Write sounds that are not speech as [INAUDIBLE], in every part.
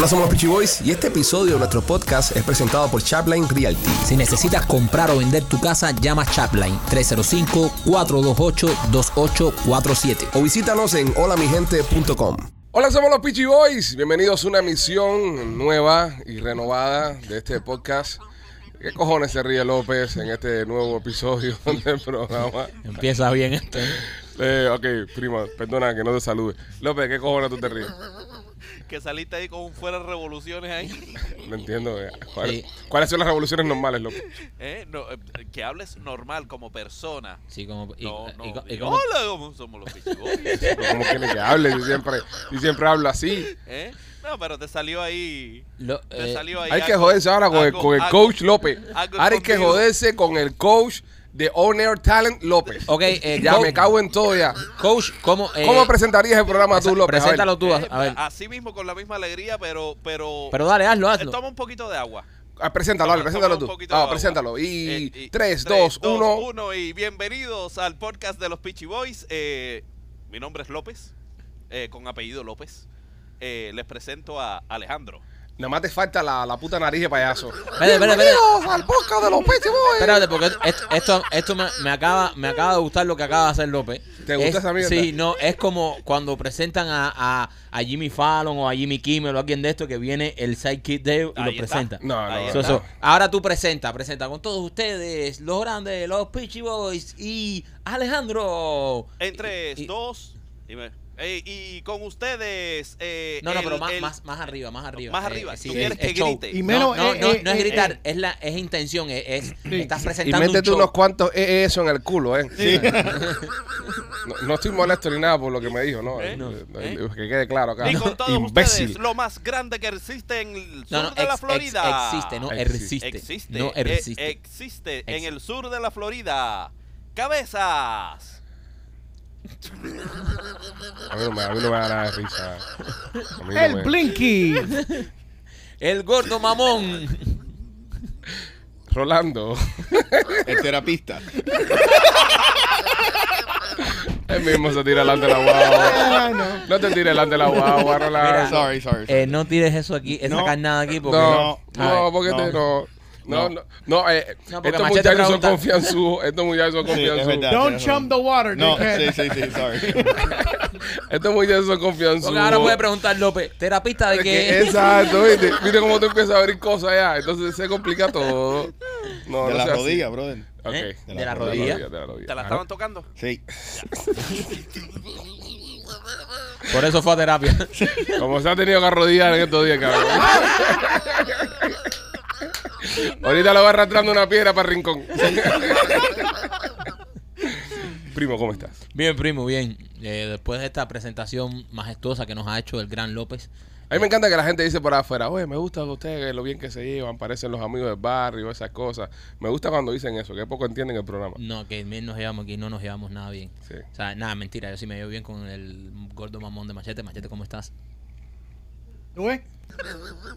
Hola, somos los Peachy Boys y este episodio de nuestro podcast es presentado por Chapline Realty. Si necesitas comprar o vender tu casa, llama Chapline 305-428-2847. O visítanos en holamigente.com. Hola, somos los Peachy Boys. Bienvenidos a una emisión nueva y renovada de este podcast. ¿Qué cojones se ríe López en este nuevo episodio [LAUGHS] del programa? Empieza bien esto. Eh, ok, prima, perdona que no te salude. López, ¿qué cojones tú te ríes? Que saliste ahí con un fuera de revoluciones ahí. [LAUGHS] No entiendo. eh. ¿Cuál- Sí. ¿Cuáles son las revoluciones normales, López? ¿Eh? No, eh, que hables normal como persona. Sí, como, y, No, y- no. y- y diga, como- Hola, ¿cómo somos los pichiboys? Pero [LAUGHS] ¿Cómo quiere que hable? Yo siempre, yo siempre hablo así. ¿Eh? No, pero te salió ahí. lo- Te eh, salió ahí. Hay que joderse ahora con el, con el algo- coach López. Ahora hay que joderse con el coach de On Air Talent López. ok, eh, [LAUGHS] Ya me cago en todo ya. Coach, ¿cómo, eh, ¿Cómo presentarías el programa tú, López? Preséntalo tú, a, Eh, a ver. Así mismo, con la misma alegría, pero. Pero, Pero dale, hazlo, eh, hazlo. toma un poquito de agua. Ah, preséntalo, dale, preséntalo tú. Ah, preséntalo. Y y 3, tres, 2, dos, 1. uno, y bienvenidos al podcast de los Peachy Boys. Eh, mi nombre es López, eh, con apellido López. Eh, les presento a Alejandro. Nada más te falta la, la puta nariz de payaso. Espérate, espérate, al podcast de los Peachy Boys. Espérate, porque esto, esto, esto me, me acaba, me acaba de gustar lo que acaba de hacer López. ¿Te gusta Es- esa mierda? Sí, no, es como cuando presentan a, a, a Jimmy Fallon o a Jimmy Kimmel o alguien de esto que viene el sidekick de y Ahí lo está. presenta. No, no, no. So, so, ahora tú presenta, presenta con todos ustedes, los grandes, los Peachy Boys y Alejandro. En 3, Y- 2, y, me- eh, y con ustedes. eh, No, no, el- pero más, el- más, más arriba, más arriba. Más arriba. sí, ¿Tú quieres es- que show. grite? Y No, menos, no, eh, no, eh, no es eh, gritar, eh. es la es intención, es, es- Sí. estás Y presentando un métete show. unos cuantos eh, eso en el culo, ¿eh? [LAUGHS] no, no estoy molesto ni nada por lo que me dijo, ¿no? ¿Eh? Eh, No. eh, Que quede claro acá. Y con todos Imbécil. ustedes, lo más grande que existe en el sur No, no, de la ex- Florida. ex- existe, no Existe. existe. Existe. No eh, existe. existe en el sur de la Florida. Cabezas. A mí no me, a mí no me da nada de risa. A mí no El me- Blinky. El gordo mamón. Rolando. El terapista. Él mismo se tira delante de la guagua. Ah, no. No te tires delante de la guagua, Rolando. Mira, Sorry, sorry. Eh, no tires eso aquí, esa No. carnada aquí porque No, no, no, no, porque no. te no. No, no, no, eh, No, porque estos Machete muchachos son pregunta- confianzudos, [LAUGHS] estos muchachos son Sí, es confianzudos. verdad. Don't tienes razón. chum the water, No, dickhead. sí, sí, sí, sorry. [LAUGHS] Estos muchachos son confianzudos. Porque ahora puede preguntar López, terapista de Es qué? que- exacto, ¿viste? Mira cómo tú empiezas a abrir cosas ya, entonces se complica todo. No, De no la así. rodilla, brother. Ok. ¿Eh? De De la la rodilla. de la rodilla. ¿Te la Ajá. estaban tocando? Sí. Por eso fue a terapia. Como se ha tenido que arrodillar en estos días, cabrón. [LAUGHS] Ahorita lo va arrastrando una piedra para el rincón. Primo, ¿cómo estás? bien, primo, bien. Eh, después de esta presentación majestuosa que nos ha hecho el gran López. A mí me encanta que la gente dice por afuera, oye, me gusta que ustedes, lo bien que se llevan, parecen los amigos del barrio, esas cosas. Me gusta cuando dicen eso, que poco entienden el programa. No, que bien nos llevamos aquí, no nos llevamos nada bien. Sí. O sea, nada, mentira, yo sí me llevo bien con el gordo mamón de Machete. Machete, ¿cómo estás? ¿Tú ves?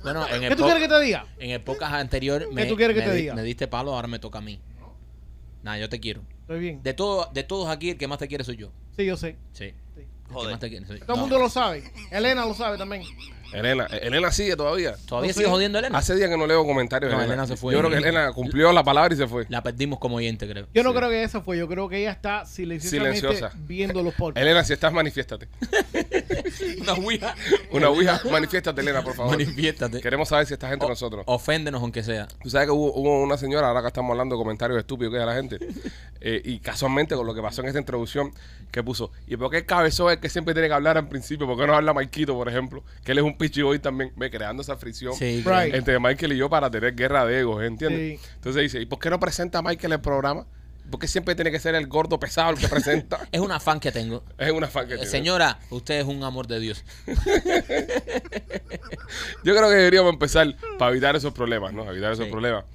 Bueno, en ¿Qué tú quieres que te diga? en el podcast anterior me, tú quieres que me te di- diga? me diste palo, ahora me toca a mí. Nada, yo te quiero. Estoy bien. De, todo, de todos aquí, el que más te quiere soy yo. Sí, yo sé. Sí. Sí. El que Joder. más te quiere soy yo. Todo el No, mundo lo sabe. Elena lo sabe también. Elena, eh, Elena sigue todavía. ¿Todavía No sigue jodiendo a Elena? Hace días que no leo comentarios No, Elena. Elena se fue. Yo creo que Elena cumplió la palabra y se fue. La perdimos como oyente, creo. Yo no Sí. creo que eso fue. Yo creo que ella está silenciosamente Silenciosa. viendo los podcasts. Elena, si estás, manifiéstate. [LAUGHS] Una ouija. Una ouija, manifiéstate, Elena, por favor. Manifiéstate. Queremos saber si estás entre O- nosotros. Oféndenos aunque sea. Tú sabes que hubo, hubo una señora, ahora que estamos hablando de comentarios estúpidos que es de la gente, eh, y casualmente con lo que pasó en esta introducción, que puso, ¿y por qué el cabezón es el que siempre tiene que hablar al principio? ¿Por qué no habla Maikito, por ejemplo? Que él es un pichi hoy también, ve, creando esa fricción Sí, Right. entre Michael y yo para tener guerra de egos, ¿entiendes? Sí. Entonces dice, ¿y por qué no presenta a Michael el programa? ¿Por qué siempre tiene que ser el gordo pesado el que presenta? [LAUGHS] Es una fan que tengo. es una fan que Eh, tiene. Señora, usted es un amor de Dios. [LAUGHS] Yo creo que deberíamos empezar para evitar esos problemas, ¿no? Evitar esos Sí. problemas.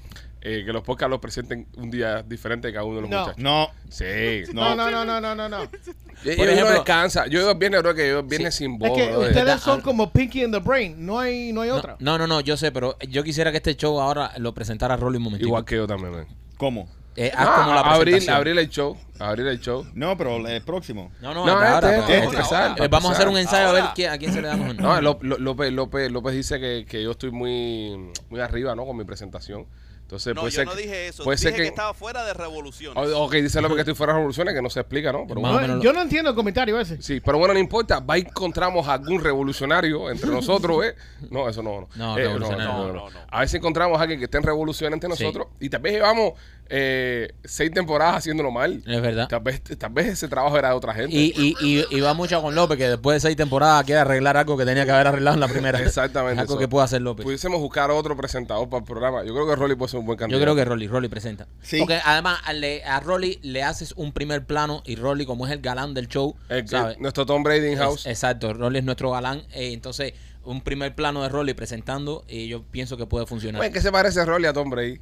Eh, que los podcasts los presenten un día diferente cada uno de los No. muchachos. No. Sí. No, no, no, no, no, no, no. Yo, Por yo ejemplo- no descansa. Yo digo viernes, creo que yo viernes sin voz. Es que brother. ustedes son como Pinky in the Brain. No hay, no hay No, otra. no, no, no, yo sé, pero yo quisiera que este show ahora lo presentara Rolly un momentito. Igual que yo también, man. ¿Cómo? Eh, haz No, como la a- abrir, presentación. abrir el show. Abrir el show. No, pero el próximo. No, no, No, ahora, este, ahora, este, ahora. empezar, Eh, para Vamos a hacer un ensayo a ver quién- a quién se le damos el No, Ló- Ló- López, López, López dice que, que yo estoy muy, muy arriba, ¿no? Con mi presentación. Entonces, No, puede yo ser no que- dije eso. puede Dije ser que, que- estaba fuera de revoluciones. O- Ok, dice López que estoy fuera de revoluciones, que no se explica, ¿no? Pero bueno. yo no entiendo el comentario ese. Sí, pero bueno, no importa. Va encontramos algún revolucionario entre [LAUGHS] nosotros, ¿eh? No, eso no. No, No, Eh, revolucionario no, no, no. A ver si encontramos a alguien que esté en revolución entre Sí. nosotros. Y tal vez llevamos eh, seis temporadas haciéndolo mal. Es verdad. Tal vez, tal vez ese trabajo era de otra gente. Y, y, y, y va mucho con López, que después de seis temporadas quiere arreglar algo que tenía que haber arreglado en la primera. [LAUGHS] Exactamente. Algo eso. que puede hacer López. Pudiésemos buscar otro presentador para el programa. Yo creo que Rolly puede ser un buen Yo candidato. creo que Rolly, Rolly presenta. Sí. Porque además a, le- a Rolly le haces un primer plano y Rolly, como es el galán del show, El- ¿sabes? nuestro Tom Brady in house. Es- exacto, Rolly es nuestro galán. eh, entonces, un primer plano de Rolly presentando y yo pienso que puede funcionar. Oye, ¿qué se parece Rolly a Tom Brady?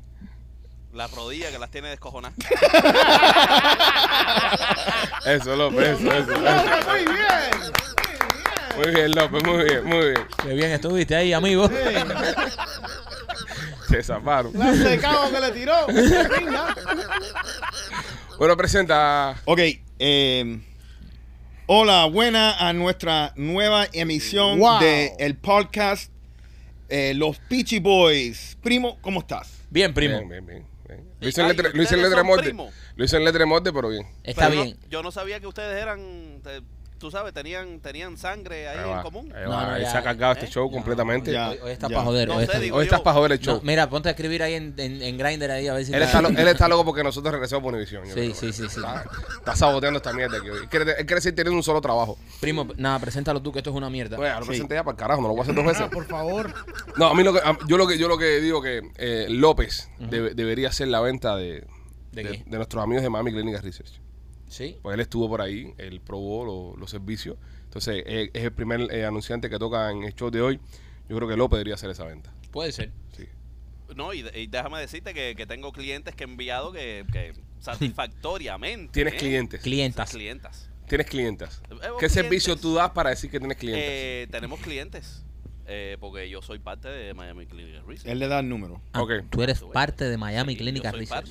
La rodilla que las tiene descojonadas. [LAUGHS] Eso, López, eso, eso. eso. Muy bien. Muy bien, López, muy bien, muy bien. Qué bien estuviste ahí, amigo. Se zafaron. La secado que le tiró. Bueno, presenta. Ok. eh, hola, buena a nuestra nueva emisión Wow. de el podcast eh, Los Peachy Boys. Primo, ¿cómo estás? Bien, primo. Bien, bien, bien. Lo hice en Ay, letra, lo hice en ¿ustedes letra molde. Lo hice en letra molde, pero bien. Está Pero no- bien. yo no sabía que ustedes eran, te- tú sabes, tenían, tenían sangre ahí Ahí en común. ahí No, va, no, ahí ya. se ha cargado este ¿Eh? show completamente. ya. Hoy, hoy está ya. para joder. No hoy sé, está- digo Hoy estás yo. para joder el No, show. mira, ponte a escribir ahí en, en, en Grindr ahí a ver si él, está, lo- él está loco porque nosotros regresamos a Univision. yo Sí, creo. sí, sí, sí. Está, está saboteando esta mierda aquí hoy. Él quiere, él quiere seguir teniendo un solo trabajo. Primo, nada, preséntalo tú que esto es una mierda. Bueno, ya lo Sí. presenté ya para el carajo, no lo voy a hacer dos veces. Ah, por favor. No, a mí lo que, a- yo lo que yo lo que digo que eh, López debe- debería hacer la venta de, ¿De de, qué? de nuestros amigos de Miami Clinic Research. Sí. Pues él estuvo por ahí, él probó lo- los servicios. Entonces, eh, es el primer eh, anunciante que toca en el show de hoy. Yo creo que López debería hacer esa venta. Puede ser. Sí. No, y, y déjame decirte que, que tengo clientes que he enviado que, que [LAUGHS] satisfactoriamente. Tienes ¿eh? clientes. Clientas. Clientas. Tienes clientes. Eh, ¿Qué clientes. servicio tú das para decir que tienes clientes? Eh, tenemos clientes. Eh, porque yo soy parte de Miami Clinic Research. Él le da el número. Ah, Ok. Tú eres Tú parte de Miami Sí, soy Research. parte.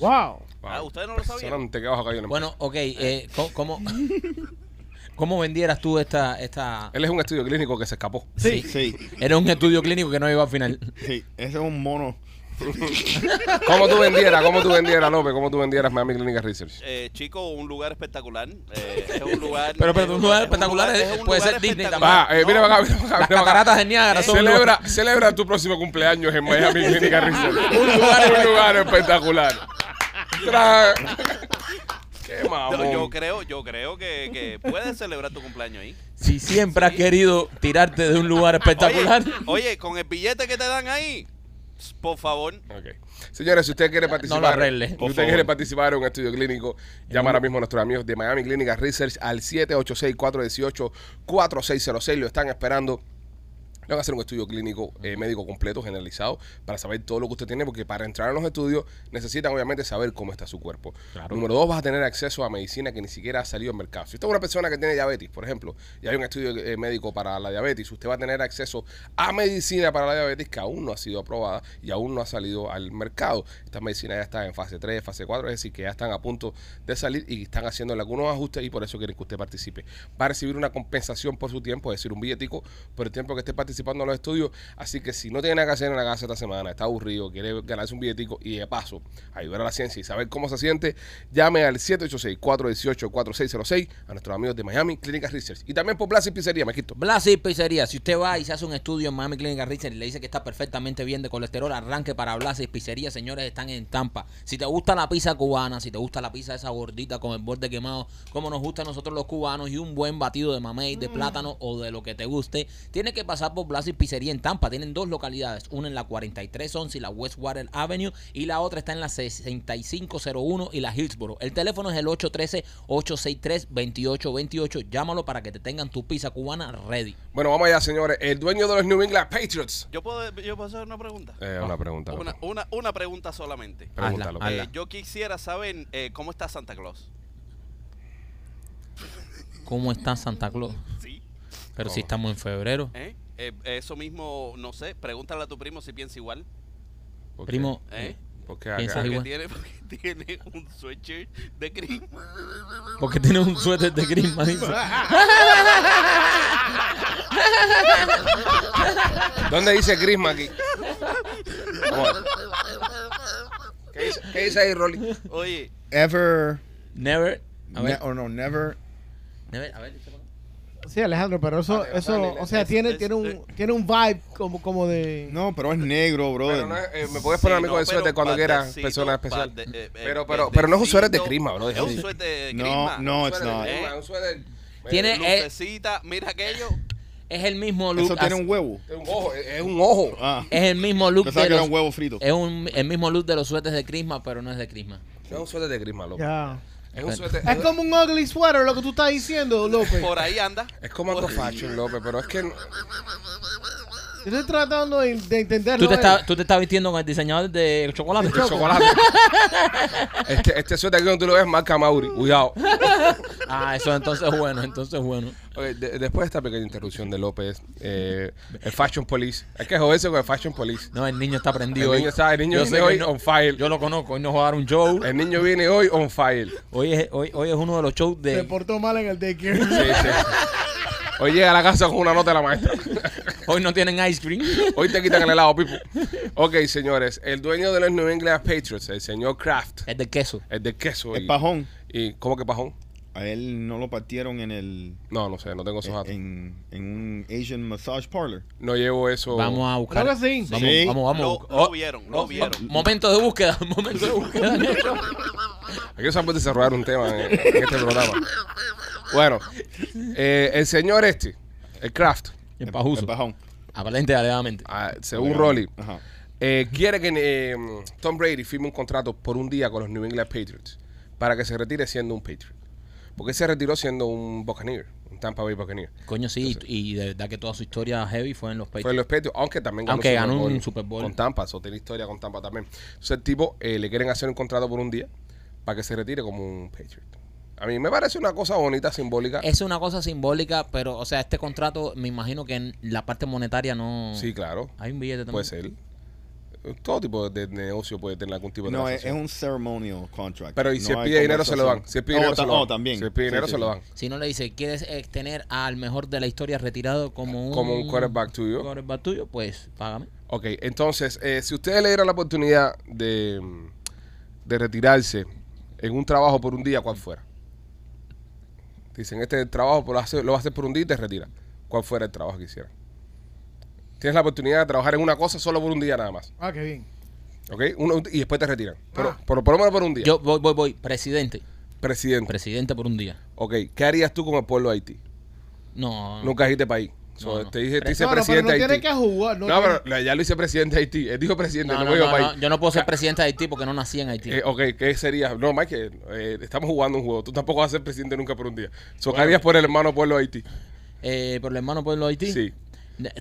Wow. Ah, ¿ustedes no lo sabían? Solamente que vas a caer en el- Bueno, ok. Eh, ¿cómo, cómo, [LAUGHS] cómo vendieras tú esta, esta... Él es un estudio clínico que se escapó. Sí. Sí, Era un estudio clínico que no llegó al final. sí. Ese es un mono. [LAUGHS] ¿Cómo tú vendieras, cómo tú vendieras, López? ¿Cómo tú vendieras Miami Clinic Research? Eh, chico, un lugar espectacular. eh, es un lugar. Pero, pero, es un lugar es espectacular lugar- es- un puede lugar ser Disney espectacular. Va, eh, mira acá, mira para acá. Las mira para acá. cataratas de Niágara son un Celebra, celebra tu próximo cumpleaños en Miami [LAUGHS] Clinic Research. Un lugar- un lugar espectacular. Tra- Qué Yo, mamón. yo creo, yo creo que, que puedes celebrar tu cumpleaños ahí. Si siempre has querido tirarte de un lugar espectacular. Oye, oye, con el billete que te dan ahí, por favor. Señores, si usted quiere participar, lo arregle, si usted quiere participar en un estudio clínico, llama ahora mismo a nuestros amigos de Miami Clinic Research al 786-418-4606. Lo están esperando. Le van a hacer un estudio clínico eh, médico completo, generalizado, para saber todo lo que usted tiene, porque para entrar en los estudios necesitan obviamente saber cómo está su cuerpo. Número dos, vas a tener acceso a medicina que ni siquiera ha salido al mercado. Si usted es una persona que tiene diabetes, por ejemplo, y hay un estudio eh, médico para la diabetes, usted va a tener acceso a medicina para la diabetes que aún no ha sido aprobada y aún no ha salido al mercado. Estas medicinas ya están en fase 3, fase 4, es decir, que ya están a punto de salir y están haciendo algunos ajustes y por eso quieren que usted participe. Va a recibir una compensación por su tiempo, es decir, un billetico por el tiempo que esté participando en los estudios. Así que si no tiene nada que hacer en la casa esta semana, está aburrido, quiere ganarse un billetico y de paso ayudar a la ciencia y saber cómo se siente, llame al 786-418-4606 a nuestros amigos de Miami Clinical Research. Y también por y Pizzería, Mequito. Blasi Pizzería, si usted va y se hace un estudio en Miami Clinic Research y le dice que está perfectamente bien de colesterol, arranque para Blasi Pizzería, señores, están en Tampa. Si te gusta la pizza cubana, si te gusta la pizza esa gordita con el borde quemado, como nos gusta a nosotros los cubanos, y un buen batido de mamey, de plátano o de lo que te guste, tienes que pasar por Blasi Pizzería en Tampa. Tienen dos localidades, una en la 4311 y la Westwater Avenue, y la otra está en la 6501 y la Hillsboro. El teléfono es el 813-863-2828. Llámalo para que te tengan tu pizza cubana ready. Bueno, vamos allá, señores. El dueño de los New England Patriots. ¿Yo puedo, yo puedo hacer una pregunta? Eh, una pregunta. Una, una, una pregunta solamente. Pregúntalo. Hazla, Eh, yo quisiera saber eh, cómo está Santa Claus. ¿Cómo está Santa Claus? Sí. Pero si estamos en febrero. ¿Eh? Eh, eso mismo, no sé, pregúntale a tu primo si piensa igual. Primo, ¿Eh? eh, Porque acá, igual. Porque tiene, [LAUGHS] porque tiene un sweatshirt de Christmas. Porque tiene un suéter de Christmas. dice. ¿Dónde dice Grisma aquí? ¿Qué dice, qué dice ahí, Rolly? Oye, Ever. Never. A ne- ver, or no, never. never, a ver. Sí, Alejandro, pero eso, eso, dale, o sea, es- tiene, es- tiene un, tiene un vibe como, como de. No, pero es negro, brother. No eh, me puedes poner sí, no, el suéter pero cuando quieras, persona especial. eh, eh, Pero, pero, pero no es un suéter de Crisma, bro. Es un suéter de No, Christmas. no, de. Crisma, Eh. es un suéter. Tiene- eh, Lucecita, mira aquello. Es el mismo look. Eso tiene un huevo. Es un ojo, es es un ojo. Ah, Es el mismo look pensaba de que era los, un huevo frito. es un, el mismo look de los suéteres de Christmas, pero no es de Christmas. Es un suéter de Crisma, loco. Ya. Es un suéter. Es como un ugly sweater lo que tú estás diciendo, López. Por ahí anda. Es como algo fashion, López, pero es que no- Yo estoy tratando de, de entenderlo. ¿Tú te, eh. estás, tú te estás vistiendo con el diseñador de chocolate. el chocolate. [LAUGHS] este, este suéter aquí cuando tú lo ves marca Mauri. Cuidado. [LAUGHS] Ah, eso entonces es bueno, entonces es bueno. De- después de esta pequeña interrupción de López, eh, el Fashion Police. Hay que joderse con el Fashion Police. No, el niño está El prendido niño, está, el niño Yo viene sé que hoy no- on fire. Yo lo conozco, hoy nos va a dar un show. El niño viene hoy on fire. Hoy es, hoy, hoy es uno de los shows Se de... portó mal en el daycare. Sí, sí. [LAUGHS] Hoy llega a la casa con una nota de la maestra. [LAUGHS] Hoy no tienen ice cream. Hoy te quitan el helado, Pipo. Ok, señores. El dueño de los New England Patriots, el señor Kraft, Es de queso. el de queso. El y- pajón. ¿Y cómo que pajón? A él no lo partieron en el. No, no sé, no tengo esos datos. En, en un Asian massage parlor. No llevo eso. Vamos a buscar. Que sí. Vamos, Sí. vamos, vamos. Lo, Oh, lo vieron, lo vieron. momento de búsqueda, [LAUGHS] momento de búsqueda. Aquí se puede desarrollar un tema en, en este programa. Bueno, eh, el señor este, el Kraft, El El pajuso. pajón. Aparente alegadamente. ah, según Rolly, Ajá. eh, quiere que eh, Tom Brady firme un contrato por un día con los New England Patriots para que se retire siendo un Patriot. Porque él se retiró siendo un Buccaneer, un Tampa Bay Buccaneer. Coño, sí, y de verdad que toda su historia heavy fue en los Fue Patriots. en los Patriots, aunque también ganó, Aunque Super ganó Bowl un Super Bowl. con Tampa, eso tiene historia con Tampa también. Entonces el tipo eh, le quieren hacer un contrato por un día para que se retire como un Patriot. A mí me parece una cosa bonita, simbólica. Es una cosa simbólica, pero, o sea, este contrato, me imagino que en la parte monetaria no. Sí, claro. Hay un billete también. Puede ser. Todo tipo de negocio puede tener algún tipo de No, es, un ceremonial contract. Pero y si No él pide dinero, se lo dan. Si él pide Oh, dinero, se lo dan. oh, también. Si él pide Sí, dinero, sí, se lo dan. Si no le dice, ¿quieres tener al mejor de la historia retirado como un. Como un quarterback tuyo. quarterback tuyo? Pues págame. Ok, entonces, eh, si ustedes le dieran la oportunidad de, de retirarse en un trabajo por un día, ¿cuál fuera? Dicen, este trabajo lo, hace- lo vas a hacer por un día y te retira. ¿Cuál fuera el trabajo que hicieran? Tienes la oportunidad de trabajar en una cosa solo por un día nada más. Ah, qué bien. ¿Ok? Uno- y después te retiran. Pero, Ah. por, por lo menos por un día. Yo voy, voy, voy. Presidente. Presidente. Presidente por un día. Ok, ¿qué harías tú con el pueblo de Haití? No. Nunca dijiste país. So, No, no. Te dice, te dice No, no, pero presidente no de tiene Haití. que jugar. No, No, tiene- pero ya lo hice presidente de Haití. Él dijo presidente, No, no, dijo no, país. no, Yo no puedo ser [LAUGHS] presidente de Haití porque no nací en Haití. Eh, ok, ¿qué sería? No, Mike, eh, estamos jugando un juego. Tú tampoco vas a ser presidente nunca por un día. So, ¿qué harías por el hermano pueblo de Haití? Eh, por el hermano pueblo de Haití. Sí.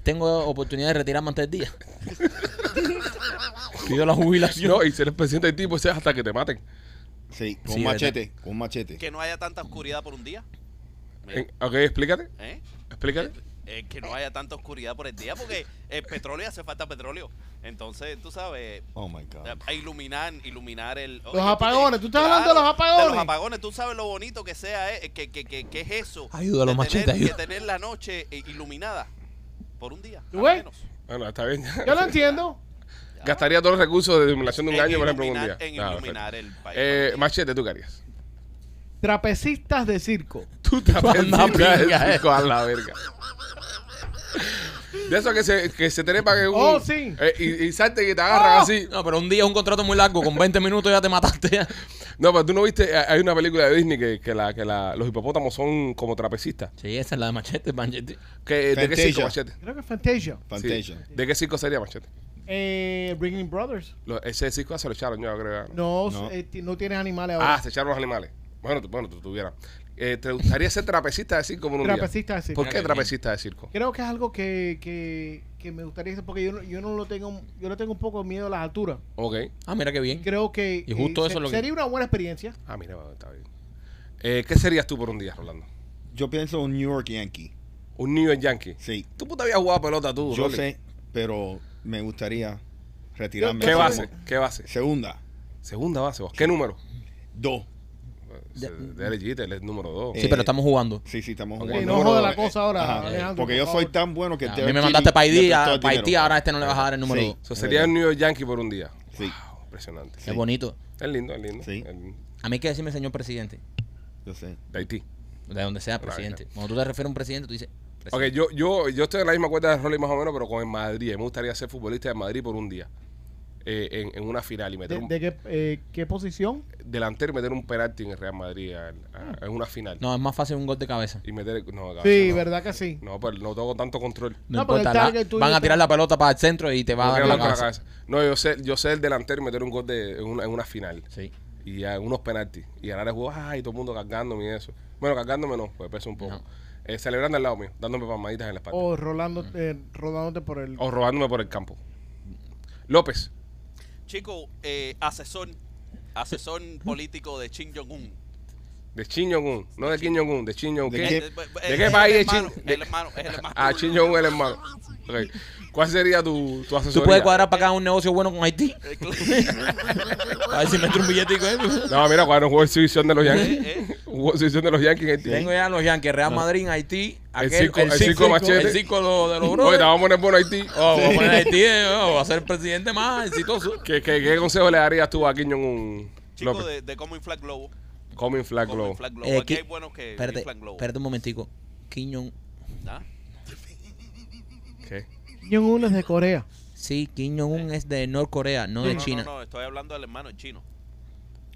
Tengo oportunidad de retirarme antes del día. [LAUGHS] Pido la jubilación. No, y si eres presidente de Haití, pues es hasta que te maten. Sí, con Sí, un ¿verdad? machete. Con un machete. Que no haya tanta oscuridad por un día. En- ok, explícate. ¿Eh? Explícate. Eh, que no haya tanta oscuridad por el día porque el petróleo hace falta petróleo. Entonces, tú sabes, Oh my God. a iluminar, iluminar el... Los apagones, tú estás hablando de los apagones. De los apagones, tú sabes lo bonito que sea, eh, que, que, que, que es eso. Ayuda a los de machetes, tener, ayuda. Que tener la noche eh, iluminada por un día. ¿Tú al ves? menos. Bueno, está bien. Yo lo entiendo. Gastaría todos los recursos de iluminación de un En año, por ejemplo, un día. En iluminar el país. Eh, machete, ¿tú qué harías? Trapecistas de circo. Tú te Anda, pinga, eh. a la verga. De eso que se, que se trepan en un... Oh, sí. eh, y, y salten y te agarran Oh. así. No, pero un día es un contrato muy largo. Con 20 minutos ya te mataste. No, pero tú no viste, eh, hay una película de Disney que, que, la, que la, los hipopótamos son como trapecistas. Sí, esa es la de machete, machete. Que, ¿De qué circo. Machete? Creo que es Fantasia. Fantasia. Sí. ¿De qué circo sería Machete? Eh, Bringing Brothers. Lo- ese circo se lo echaron yo, creo. No, No. eh, no tienes animales ahora. Ah, se echaron los animales. Bueno, tú, bueno, tú tuvieras. Eh, ¿Te gustaría ser trapecista de circo por un día? Trapecista de circo. ¿Por qué trapecista de circo? Creo que es algo que, que, que me gustaría hacer porque yo no, yo no lo tengo, yo no tengo un poco de miedo a las alturas. Ok. Ah, mira qué bien. Creo que Y justo eh, eso se- es lo que- sería una buena experiencia. Ah, mira, está bien. Eh, ¿Qué serías tú por un día, Rolando? Yo pienso un New York Yankee. Un New York Yankee. Sí. Tú puta habías jugado pelota tú, Yo Rolly. sé, pero me gustaría retirarme. ¿Qué base? ¿Qué base? Segunda. Segunda base. vos. ¿Qué número? Dos. De, de LG, él es número dos. Sí, pero estamos jugando. Sí, sí, estamos Ok, jugando. no joda la cosa ahora, Alejandro, Porque por yo soy tan bueno que A te mí me mandaste para Haití, a- para Haití, ahora este no le vas a dar el número Sí. dos. Eso sería el New York Yankee por un día. Sí. Impresionante. Es bonito. Es lindo, es lindo. Sí. A mí hay que decirme señor presidente. Yo sé. de Haití. De donde sea presidente. Cuando tú te refieres a un presidente, tú dices. Ok, presidente. yo, yo, yo estoy en la misma cuenta de Rolly más o menos, pero con el Madrid. Me gustaría ser futbolista de Madrid por un día. Eh, en, en una final y meter ¿De, un de qué, eh, qué posición? delantero y meter un penalti en el Real Madrid a- a- en una final. No, es más fácil un gol de cabeza. Y meter. No, Sí, no. verdad que sí. No, pero no tengo tanto control. No, No, importa. la- van a tirar la pelota para el centro y te va a No dar la cabeza. No, yo sé, yo sé el delantero y meter un gol de, en, una, en una final. Sí. Y a unos penaltis. Y ganar el juego, ay, todo el mundo cargándome y eso. Bueno, cargándome no, pues peso un poco. No. Eh, celebrando al lado mío, dándome palmaditas en la espalda. O rolando, eh, rodándote por el... O robándome por el campo. López. Chico, eh, asesor, asesor [LAUGHS] político de Kim Jong-un. De Kim Jong-un. No de Kim Jong-un, de Kim Jong-un. ¿De ¿Qué? qué? Eh, eh, ¿De eh, qué el país es hermano, Kim? El hermano, es el hermano. Ah, Kim Jong-un el hermano. Ok. ¿Cuál sería tu, tu Tú asesoría? puedes cuadrar para acá un negocio bueno con Haití. [LAUGHS] A ver si me entra un billetico. ¿eh? No, mira, cuando jugó exhibición de los Yankees. eh, eh. [LAUGHS] Jugó exhibición de los Yankees en Haití. Tengo ya los Yankees, Real Madrid en Haití. El aquel- circo- el circo machete. El circo de los de los Oye, brothers. te vamos a poner por Haití. Oh, voy a poner Haití, eh, oh, va a ser el presidente más exitoso. ¿Qué, qué, qué consejo le darías tú a Kim Jong-un, Chico López? de, de cómo inflar globo. Coming Flag Cómo Globo. inflar globo. Eh, Aquí Ki- hay buenos que Espérate, globo. espérate un momentico. Kim Jong, ¿Ah? ¿Qué? Jong-un es de Corea. sí, Kim Jong-un es de Norcorea, no No, de no, China. No, no, estoy hablando del hermano chino.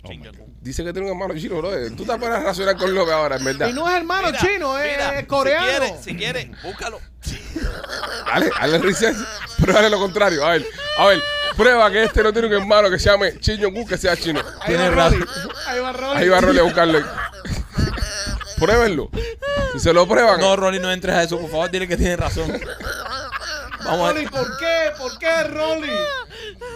Oh Kim. Dice que tiene un hermano chino, bro. Tú te pones a razonar con López ahora, en verdad. Y no es hermano Mira, chino, es mira, coreano. Si quieres, si quieres, búscalo. Dale, dale research. Pruébale lo contrario. A ver, a ver, prueba que este no tiene un hermano que se llame Kim Jong-un que sea chino. Ahí Tienes va Rolly. razón. Ahí va Rolly. Ahí va Rolly a buscarlo. Pruébenlo. Si se lo prueban. No, Ronnie, no entres a eso, por favor, dile que tiene razón. Vamos Rolly, a, ¿por qué? ¿Por qué, Rolly?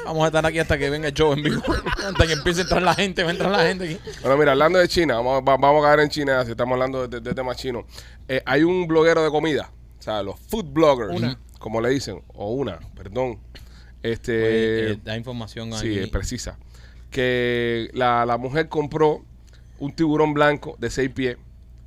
vamos a estar aquí hasta que venga el show en vivo. [LAUGHS] Hasta que empiece a entrar la gente, va a entrar la gente aquí. Bueno, mira, hablando de China, vamos, va- vamos a caer en China si estamos hablando de, de temas chinos. Eh, hay un bloguero de comida, o sea, los food bloggers, Una. como le dicen, o una, perdón. Este, Oye, eh, da información sí, ahí. es precisa. Que la, la mujer compró un tiburón blanco de seis pies,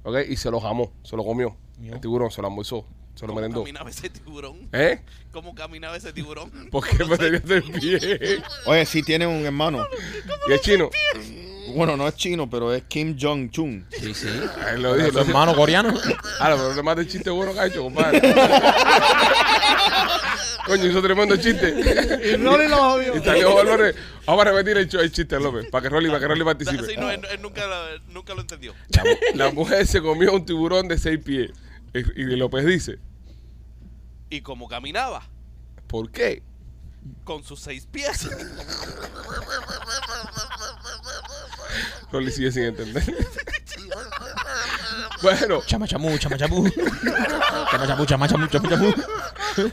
¿ok? Y se lo jamó, se lo comió. El tiburón se lo almorzó, se lo ¿Cómo merendó. caminaba ese tiburón? ¿Eh? ¿Cómo caminaba ese tiburón? [LAUGHS] ¿Por qué me tenía seis pies? [LAUGHS] Oye, sí tiene un hermano. Y es chino. Bueno, no es chino, pero es Kim Jong-chun. Sí, sí. [LAUGHS] Ahí lo dije. ¿Tu hermano coreano? Ah, pero no más de chiste bueno que ha hecho, compadre. Coño, hizo tremendo chiste. [LAUGHS] Y Rolly lo odio. Y salió Valores. Vamos a repetir el, el chiste, López, para que Rolly, para que Rolly participe. Sí, no, él, él nunca, lo- nunca lo entendió. La, la mujer se comió un tiburón de seis pies. Y, y López dice, Y como caminaba ¿por qué? con sus seis pies. Rolly sigue sin entender. bueno, Chama chamú, chama chamú. Chama chamú, chama chamú, chama chamú.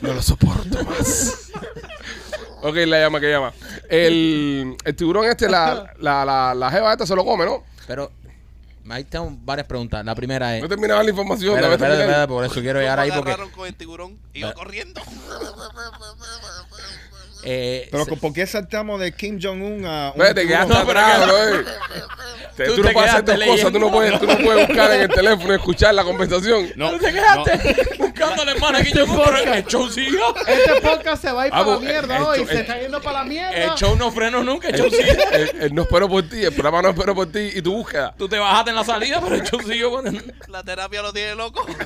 No lo soporto más. ok, la llama, que llama. El, el tiburón este, la, la, la, la jeva esta se lo come, ¿no? Pero ahí tengo varias preguntas. La primera es. No terminaba la información. Espérate, espérate, espérate, por eso quiero llegar ahí ¿Cómo porque. agarraron con el tiburón? Iba Eh. corriendo. [LAUGHS] Eh, Pero se- ¿por qué saltamos de Kim Jong-un a un Vete, que atrás, bro. Te- Tú Tú, no puedes hacer tus cosas, tú no, puedes, tú no puedes buscar en el teléfono y escuchar la conversación. No, ¿Tú te quedaste al hermano yo pero el show. Este podcast se va a ir para la mierda hoy. show- Se el- está yendo para la mierda. El show no frenó nunca, el show no espero por ti, el programa no espero por ti y tu búsqueda. Tú te bajaste en la salida, pero el show con- La terapia lo tiene loco. [LAUGHS]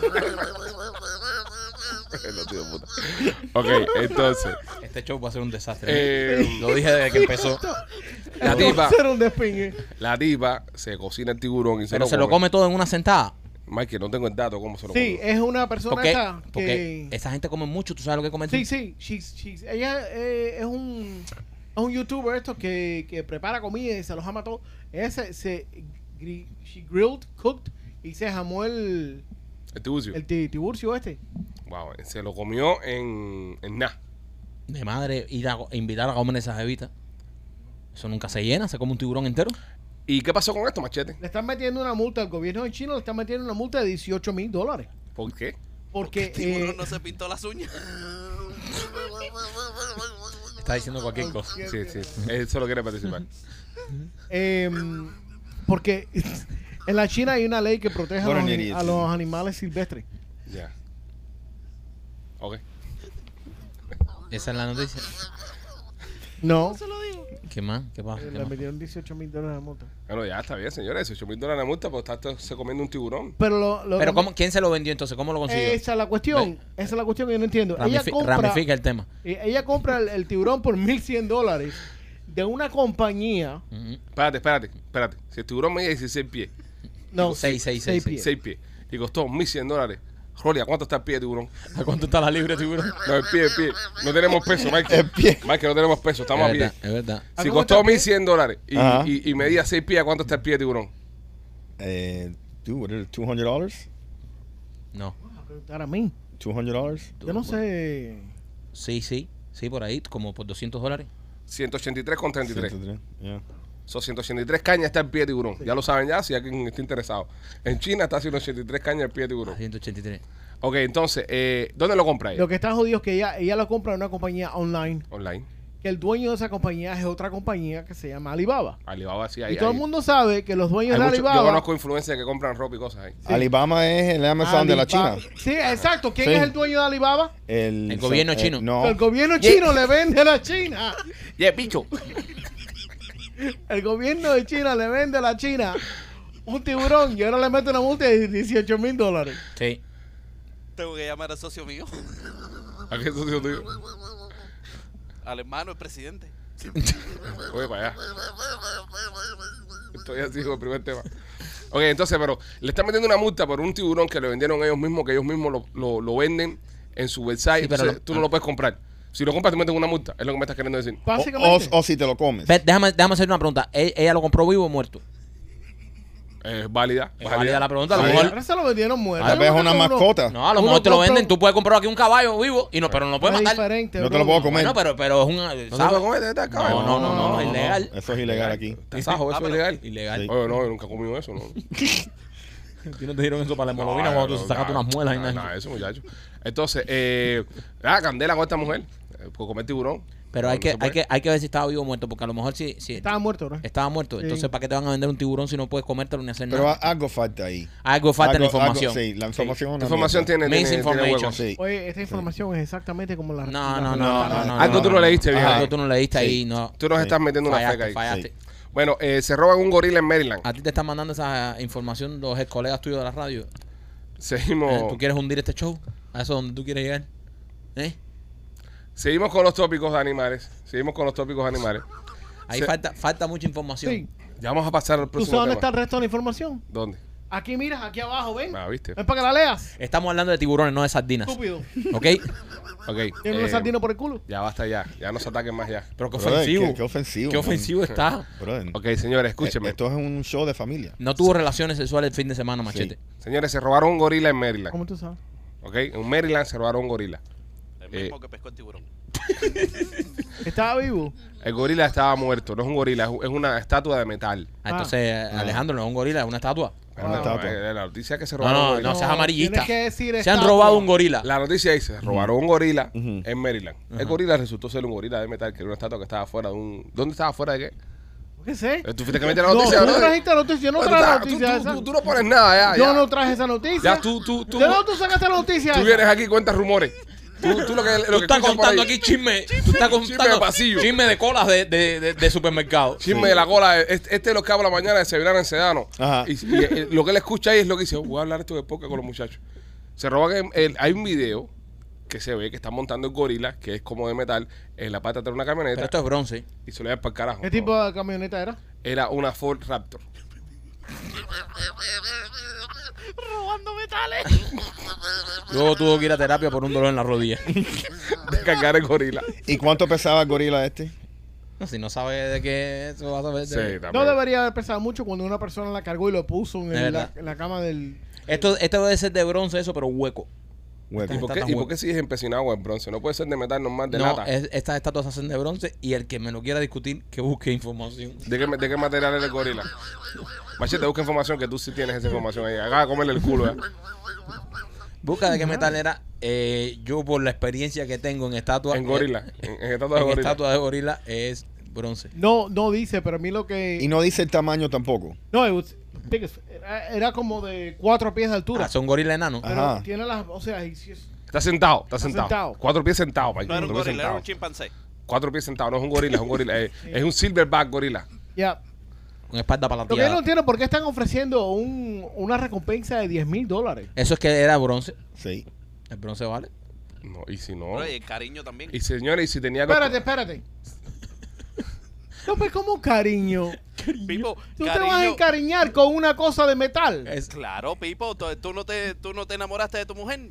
Ok, entonces, Este show va a ser un desastre. eh, Lo dije desde que empezó. [LAUGHS] la tipa, a ser un despingue. la tipa se cocina el tiburón y se Pero lo se lo come todo en una sentada. Mike, no tengo el dato cómo se lo Sí, come. es una persona Porque, porque que... esa gente come mucho. ¿Tú sabes lo que comen? tú? Sí, sí. she's- she's- ella eh, es un es un youtuber esto que, que prepara comida y se los ama todo. Ella se, se gri- she grilled, cooked y se jamó el, El tiburcio. el ti- tiburcio este. Wow, se lo comió en, en nada. De madre, ir a invitar a comer esa jevita. Eso nunca se llena, se come un tiburón entero. ¿Y qué pasó con esto, machete? Le están metiendo una multa al gobierno de China, le están metiendo una multa de 18 mil dólares. ¿Por qué? Porque El tiburón eh, no se pintó las uñas. está diciendo cualquier cosa. Sí, sí. Él solo quiere participar. Em, porque en la China hay una ley que protege a los, a animales silvestres. Ya. Ok. Esa es la noticia. No, ¿Qué más? ¿Qué pasa? eh, ¿Qué le más? metieron 18 mil dólares de multa. Bueno, ya está bien, señores. 8 mil dólares de multa por estar se comiendo un tiburón. Pero, lo, lo Pero ¿cómo, ¿quién se lo vendió entonces? ¿Cómo lo consiguió? esa es la cuestión. Esa es la cuestión que yo no entiendo. Ella compra, ramifica el tema. ella compra el, el tiburón por 1100 dólares de una compañía. Ujú. Espérate, espérate, espérate. Si el tiburón medía 16 pies, No, Seis, seis, seis, pies. 6 pies, y costó 1100 dólares, Rolly, ¿a cuánto está el pie de tiburón? ¿A cuánto está la libre, tiburón? No, el pie, el pie. No tenemos peso, Mike. El pie. Mike, no tenemos peso, estamos a es pie. verdad, es verdad. ¿A Si cómo costó está el pie? 1100 dólares y, Ajá. y, y medía 6 pies, ¿a cuánto está el pie de tiburón? Eh, dude, what is it, $200? No. A preguntar a mí. $200? Yo no sé. Sí, sí. Sí, por ahí, como por 200 dólares. 183 con 33. 103, yeah. Son 183 cañas está el pie de tiburón. Ya lo saben ya, si alguien está interesado. En China está 183 cañas el pie de tiburón. 183. Ok, entonces, eh, ¿dónde lo compra ella? Lo que está jodido es que ella, ella lo compra en una compañía online. Online. Que el dueño de esa compañía es otra compañía que se llama Alibaba. Alibaba sí Y hay. todo el mundo sabe que los dueños hay de mucho- Alibaba. yo conozco influencers que compran ropa y cosas ahí. Alibaba es el Amazon de la Alibaba- China. Sí, exacto. ¿Quién Sí. es el dueño de Alibaba? El, El gobierno eh, chino. no. El gobierno chino le vende a la China. Yeah, bicho. [LAUGHS] El gobierno de China le vende a la China un tiburón y ahora le mete una multa de 18 mil dólares. Sí. Tengo que llamar al socio mío, ¿A qué socio tuyo? al hermano del presidente. Oye, para allá. Estoy así con el primer tema. Ok, entonces, pero le están metiendo una multa por un tiburón que le vendieron ellos mismos, que ellos mismos lo, lo, lo venden en su website. Sí, pero Entonces, lo- tú no lo puedes comprar. Si lo compras, te meten una multa. Es lo que me estás queriendo decir. O, Básicamente. o- o si te lo comes. Ve, déjame, déjame hacer una pregunta. ¿E- ¿Ella lo compró vivo o muerto? Es válida. Es válida la pregunta. A lo Sí. mejor, Ahora se lo vendieron muerto. Tal vez es una mascota. no, a lo Uno mejor te lo venden. Tú puedes comprar aquí un caballo vivo, y no, pero no lo puedes Es matar. diferente. No te bro. lo puedo comer. Bueno, pero, pero es. No se ¿sabes? de esta caballo. No, no, no, no, es ilegal. Eso es ilegal aquí. Tasajo, eso Ah, es pero- ilegal. Ilegal. Sí. Oye, no, yo nunca he comido eso, ¿no? [LAUGHS] [LAUGHS] ¿Tú no te dieron eso para la hemoglobina No, cuando no, tú sacaste unas muelas y nada, eso, muchacho. Entonces, eh, ah, candela con esta mujer. eh, Por comer tiburón. Pero No, hay que, hay, que, hay que ver si estaba vivo o muerto, porque a lo mejor si, si Estaba muerto, ¿no? estaba muerto. Sí. Entonces, ¿para qué te van a vender un tiburón si no puedes comértelo ni hacer Pero nada? a- algo falta ahí. Algo falta en la información. algo- sí, la información. es La información tiene, tiene. Sí. Oye, esta información es exactamente como la. No, no, no, No, no, no, no, Algo tú no leíste bien. Algo tú no leíste Sí. ahí, no. Tú nos Sí. estás metiendo una feca ahí. fallaste. Bueno, eh, se roban un gorila en Maryland. A ti te están mandando esa información los ex colegas tuyos de la radio. Seguimos, ¿Eh? ¿Tú quieres hundir este show? ¿A eso es donde tú quieres llegar? ¿Eh? seguimos con los tópicos de animales. Seguimos con los tópicos de animales. Ahí Se- falta, falta mucha información. Sí. Ya vamos a pasar al ¿Tú próximo sabes dónde tema. está el resto de la información? ¿Dónde? Aquí miras, aquí abajo, ven. Ah, ¿viste? Ven para que la leas. Estamos hablando de tiburones, no de sardinas. Estúpido. ¿Ok? [LAUGHS] Ok. Tiene eh, una sardina por el culo. Ya basta ya. Ya no se ataquen más ya. Pero qué Brother, ofensivo. Qué, qué ofensivo. Qué man. ofensivo está. [LAUGHS] Brother. Ok, señores, Eh, escúchenme. Esto es un show de familia. No tuvo relaciones sexuales el fin de semana, machete. Señores, se robaron un gorila en Maryland. ¿Cómo tú sabes? Ok, en Maryland se robaron un gorila. El Eh. mismo que pescó el tiburón. [LAUGHS] Estaba vivo. El gorila estaba muerto, no es un gorila, es un- es una estatua de metal. Ah, entonces, Alejandro, no es un gorila, es una estatua. No, eh, La noticia es que se No, robaron un no, gorila. no seas amarillista. Que decir Se han robado un gorila. La noticia dice, se robaron un gorila en Maryland. El gorila resultó ser un gorila de metal, que era una estatua que estaba fuera de un... ¿Dónde estaba fuera de qué? ¿Qué sé? Eh, ¿Tú fuiste que metiste la No, noticia? tú no brother? trajiste la noticia. Yo no Tú traje la tú- noticia tú- esa. tú- Tú no pones nada, ya. Yo no traje esa noticia. Ya, tú, tú, tú... ¿De dónde tú sacaste la noticia? Tú esa? vienes aquí y cuentas rumores. Tú, tú lo que, lo Tú que estás contando ahí, aquí chisme. Tú estás contando de pasillo. chisme de colas de, de, de, de supermercado. Chisme de la cola. Este, este es lo que habla mañana de Severán en Sedano. Ajá. Y, y, eh, lo que él escucha ahí es lo que dice, "Oh, voy a hablar esto de poca con los muchachos. Se roba que el- hay un video que se ve que está montando el gorila, que es como de metal, en la pata de una camioneta Pero esto es bronce. y se lo lleva para el carajo. ¿Qué tipo de camioneta era? Era una Ford Raptor. Robando metales. Luego tuvo que ir a terapia por un dolor en la rodilla. [LAUGHS] De cargar el gorila. ¿Y cuánto pesaba el gorila este? No, si no sabe de qué eso vas a ver. Sí, de-. No debería haber pesado mucho cuando una persona la cargó y lo puso en, el- la, en cama del... Esto, esto debe ser de bronce eso, pero hueco. Hueco. ¿Y por, qué, ¿Y por hueco. qué sigues empecinado el bronce? No puede ser de metal normal, de no, lata. es- estas estatuas se hacen de bronce y el que me lo quiera discutir, que busque información. ¿De qué, ¿De qué material es el gorila? Machete, busca información que tú sí tienes esa información ahí. Acaba de comerle el culo, ¿eh? Busca de qué metal era. Eh, yo, por la experiencia que tengo en estatua. En gorila. eh, En, en estatua de en gorila. estatua de gorila es bronce. No, no dice, pero a mí lo que. Y no dice el tamaño tampoco. No, it was biggest. Era, era como de cuatro pies de altura. Ah, son gorila enano. Pero Ajá. tiene las. O sea, y si es- Está sentado, está, Está sentado. sentado. Cuatro pies sentado, Mike. No era un Cuatro pies gorila, era un chimpancé. Cuatro pies sentado, no es un gorila, es un gorila. [LAUGHS] Es, es un silverback gorila. ya. Con espalda Lo que yo no entiendo por qué están ofreciendo un, una recompensa de 10 mil dólares. Eso es que era bronce. Sí. El bronce vale. No, y si no. Y el cariño también. Y señores, y si tenía que. Espérate, espérate. [LAUGHS] No, pues como cariño. Pipo, Tú te vas a encariñar con una cosa de metal. Es- Claro, Pipo, tú, tú no te, tú no te enamoraste de tu mujer.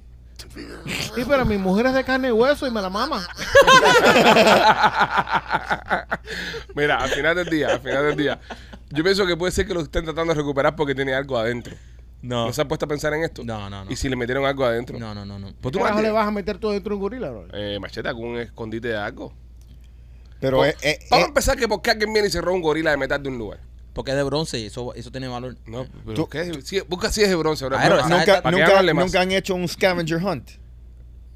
Sí, pero mi mujer es de carne y hueso y me la mama. [LAUGHS] Mira, al final del día, al final del día. Yo pienso que puede ser que lo estén tratando de recuperar porque tiene algo adentro. No. ¿No se han puesto a pensar en esto? No, no, no. ¿Y si le metieron algo adentro? No, no, no, no. Pues tú ¿Qué carajo le vas a meter todo dentro de un gorila, bro? eh, machete, algún escondite de algo. Pero Vamos- es, es- Vamos a es- empezar que porque alguien viene y se roba un gorila de metal de un lugar. Porque es de bronce y eso, eso tiene valor. No, pero Tú- ¿qué? Sí, busca si es de bronce. ahora. Esa- nunca, para que nunca, hable más. nunca han hecho un scavenger hunt.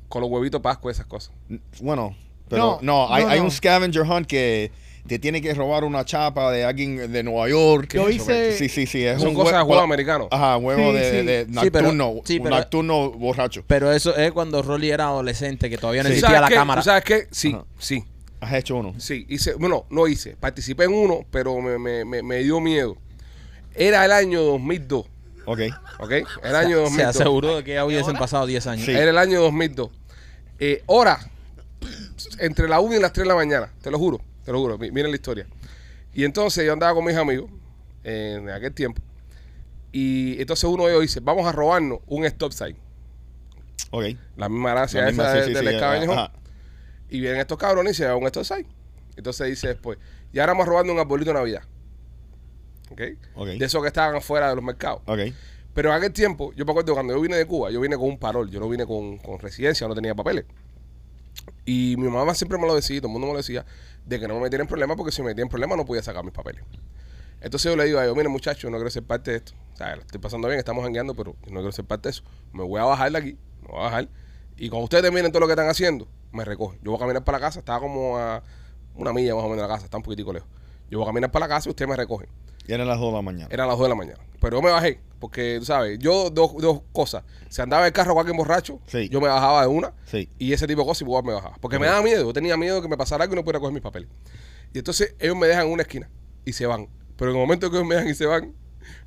Con los huevitos pascua, esas cosas. Bueno, pero no, No, hay, no, hay no. un scavenger hunt que te tiene que robar una chapa de alguien de Nueva York. Yo hice. Sí, sí, sí. Es Son un cosas de hue- juego americano. Ajá, huevo Sí, de, sí. de Sí, pero- nocturno, sí, un pero- nocturno borracho. Pero eso es cuando Rolly era adolescente, que todavía no Sí. ¿Tú existía sabes la qué? cámara. ¿Tú sabes qué? Sí, Ajá. sí, Has hecho uno. sí. Hice, bueno, no hice. Participé en uno, pero me, me, me, me dio miedo. Era el año 2002, Ok. ¿ok? El año Se 2002. aseguró de que ya hubiesen pasado 10 años. Sí. Era el año 2002. Eh, hora, entre la 1 y las 3 de la mañana, te lo juro, te lo juro, mi- miren la historia. Y entonces yo andaba con mis amigos eh, en aquel tiempo. Y entonces uno de ellos dice, vamos a robarnos un stop sign. Ok. La misma gracia La misma, esa sí, de- sí, del sí. Y vienen estos cabrones y se van un stop sign. Entonces dice después, y ahora vamos robando un arbolito de Navidad. ¿Ok? Ok. De esos que estaban afuera de los mercados. Ok. Pero en aquel tiempo, yo me acuerdo cuando yo vine de Cuba, yo vine con un parol, yo no vine con, con residencia, no tenía papeles. Y mi mamá siempre me lo decía, todo el mundo me lo decía, de que no me metieran en problemas porque si me metían en problemas no podía sacar mis papeles. Entonces yo le digo a ellos, mire muchachos, no quiero ser parte de esto. O sea, lo estoy pasando bien, estamos jangueando, pero yo no quiero ser parte de eso. Me voy a bajar de aquí, me voy a bajar. Y cuando ustedes terminen todo lo que están haciendo, me recogen. Yo voy a caminar para la casa, estaba como a una milla más o menos de la casa, está un poquitico lejos. Yo voy a caminar para la casa y ustedes me recogen. Y eran las 2 de la mañana. Eran las 2 de la mañana. Pero yo me bajé, porque tú sabes, yo dos, dos cosas. Si andaba el carro con alguien borracho, Sí. yo me bajaba de una Sí. y ese tipo de cosas igual me bajaba. Porque me daba miedo, yo tenía miedo de que me pasara algo y no pudiera coger mis papeles. Y entonces ellos me dejan en una esquina y se van. Pero en el momento que ellos me dejan y se van,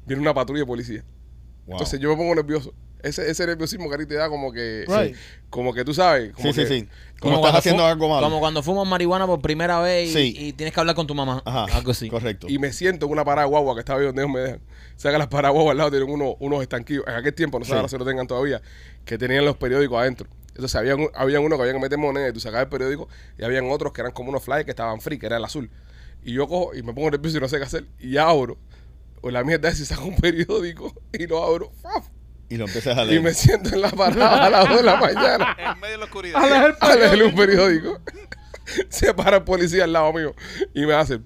viene una patrulla de policía. Wow. Entonces yo me pongo nervioso. Ese, ese nerviosismo que a ti te da como que, Right. como que tú sabes. Como sí, sí, que- sí. Como, estás cuando haciendo fu- algo malo. Como cuando fumas marihuana por primera vez y, Sí. y tienes que hablar con tu mamá. Ajá. Algo así. Correcto. Y me siento en una parada de guagua que estaba ahí donde ellos me dejan. O sea que las guagua al lado tienen unos, unos estanquillos. En aquel tiempo, no sé Sí. ahora si lo tengan todavía, que tenían los periódicos adentro. Entonces había, habían uno que había que meter moneda y tú sacabas el periódico y habían otros que eran como unos flyers que estaban free, que era el azul. Y yo cojo y me pongo nervioso y no sé qué hacer. Y abro. O la mierda es si saco un periódico y lo abro. ¡faf! Y lo empiezas a Y leer. me siento en la parada a las 2 de la mañana [LAUGHS] En medio de la oscuridad. A leer a leer un periódico. [LAUGHS] Se para el policía al lado mío y me hace,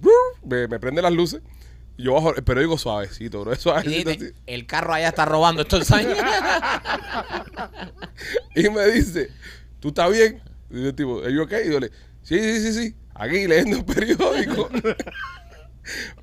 me, me prende las luces. Y yo bajo el periódico suavecito, bro. Es Y suavecito dice, así. el carro allá está robando estos años. [LAUGHS] Y me dice, ¿tú estás bien? Y yo, tipo, ¿are you okay? Y yo le, sí, sí, sí, sí. Aquí leyendo el periódico.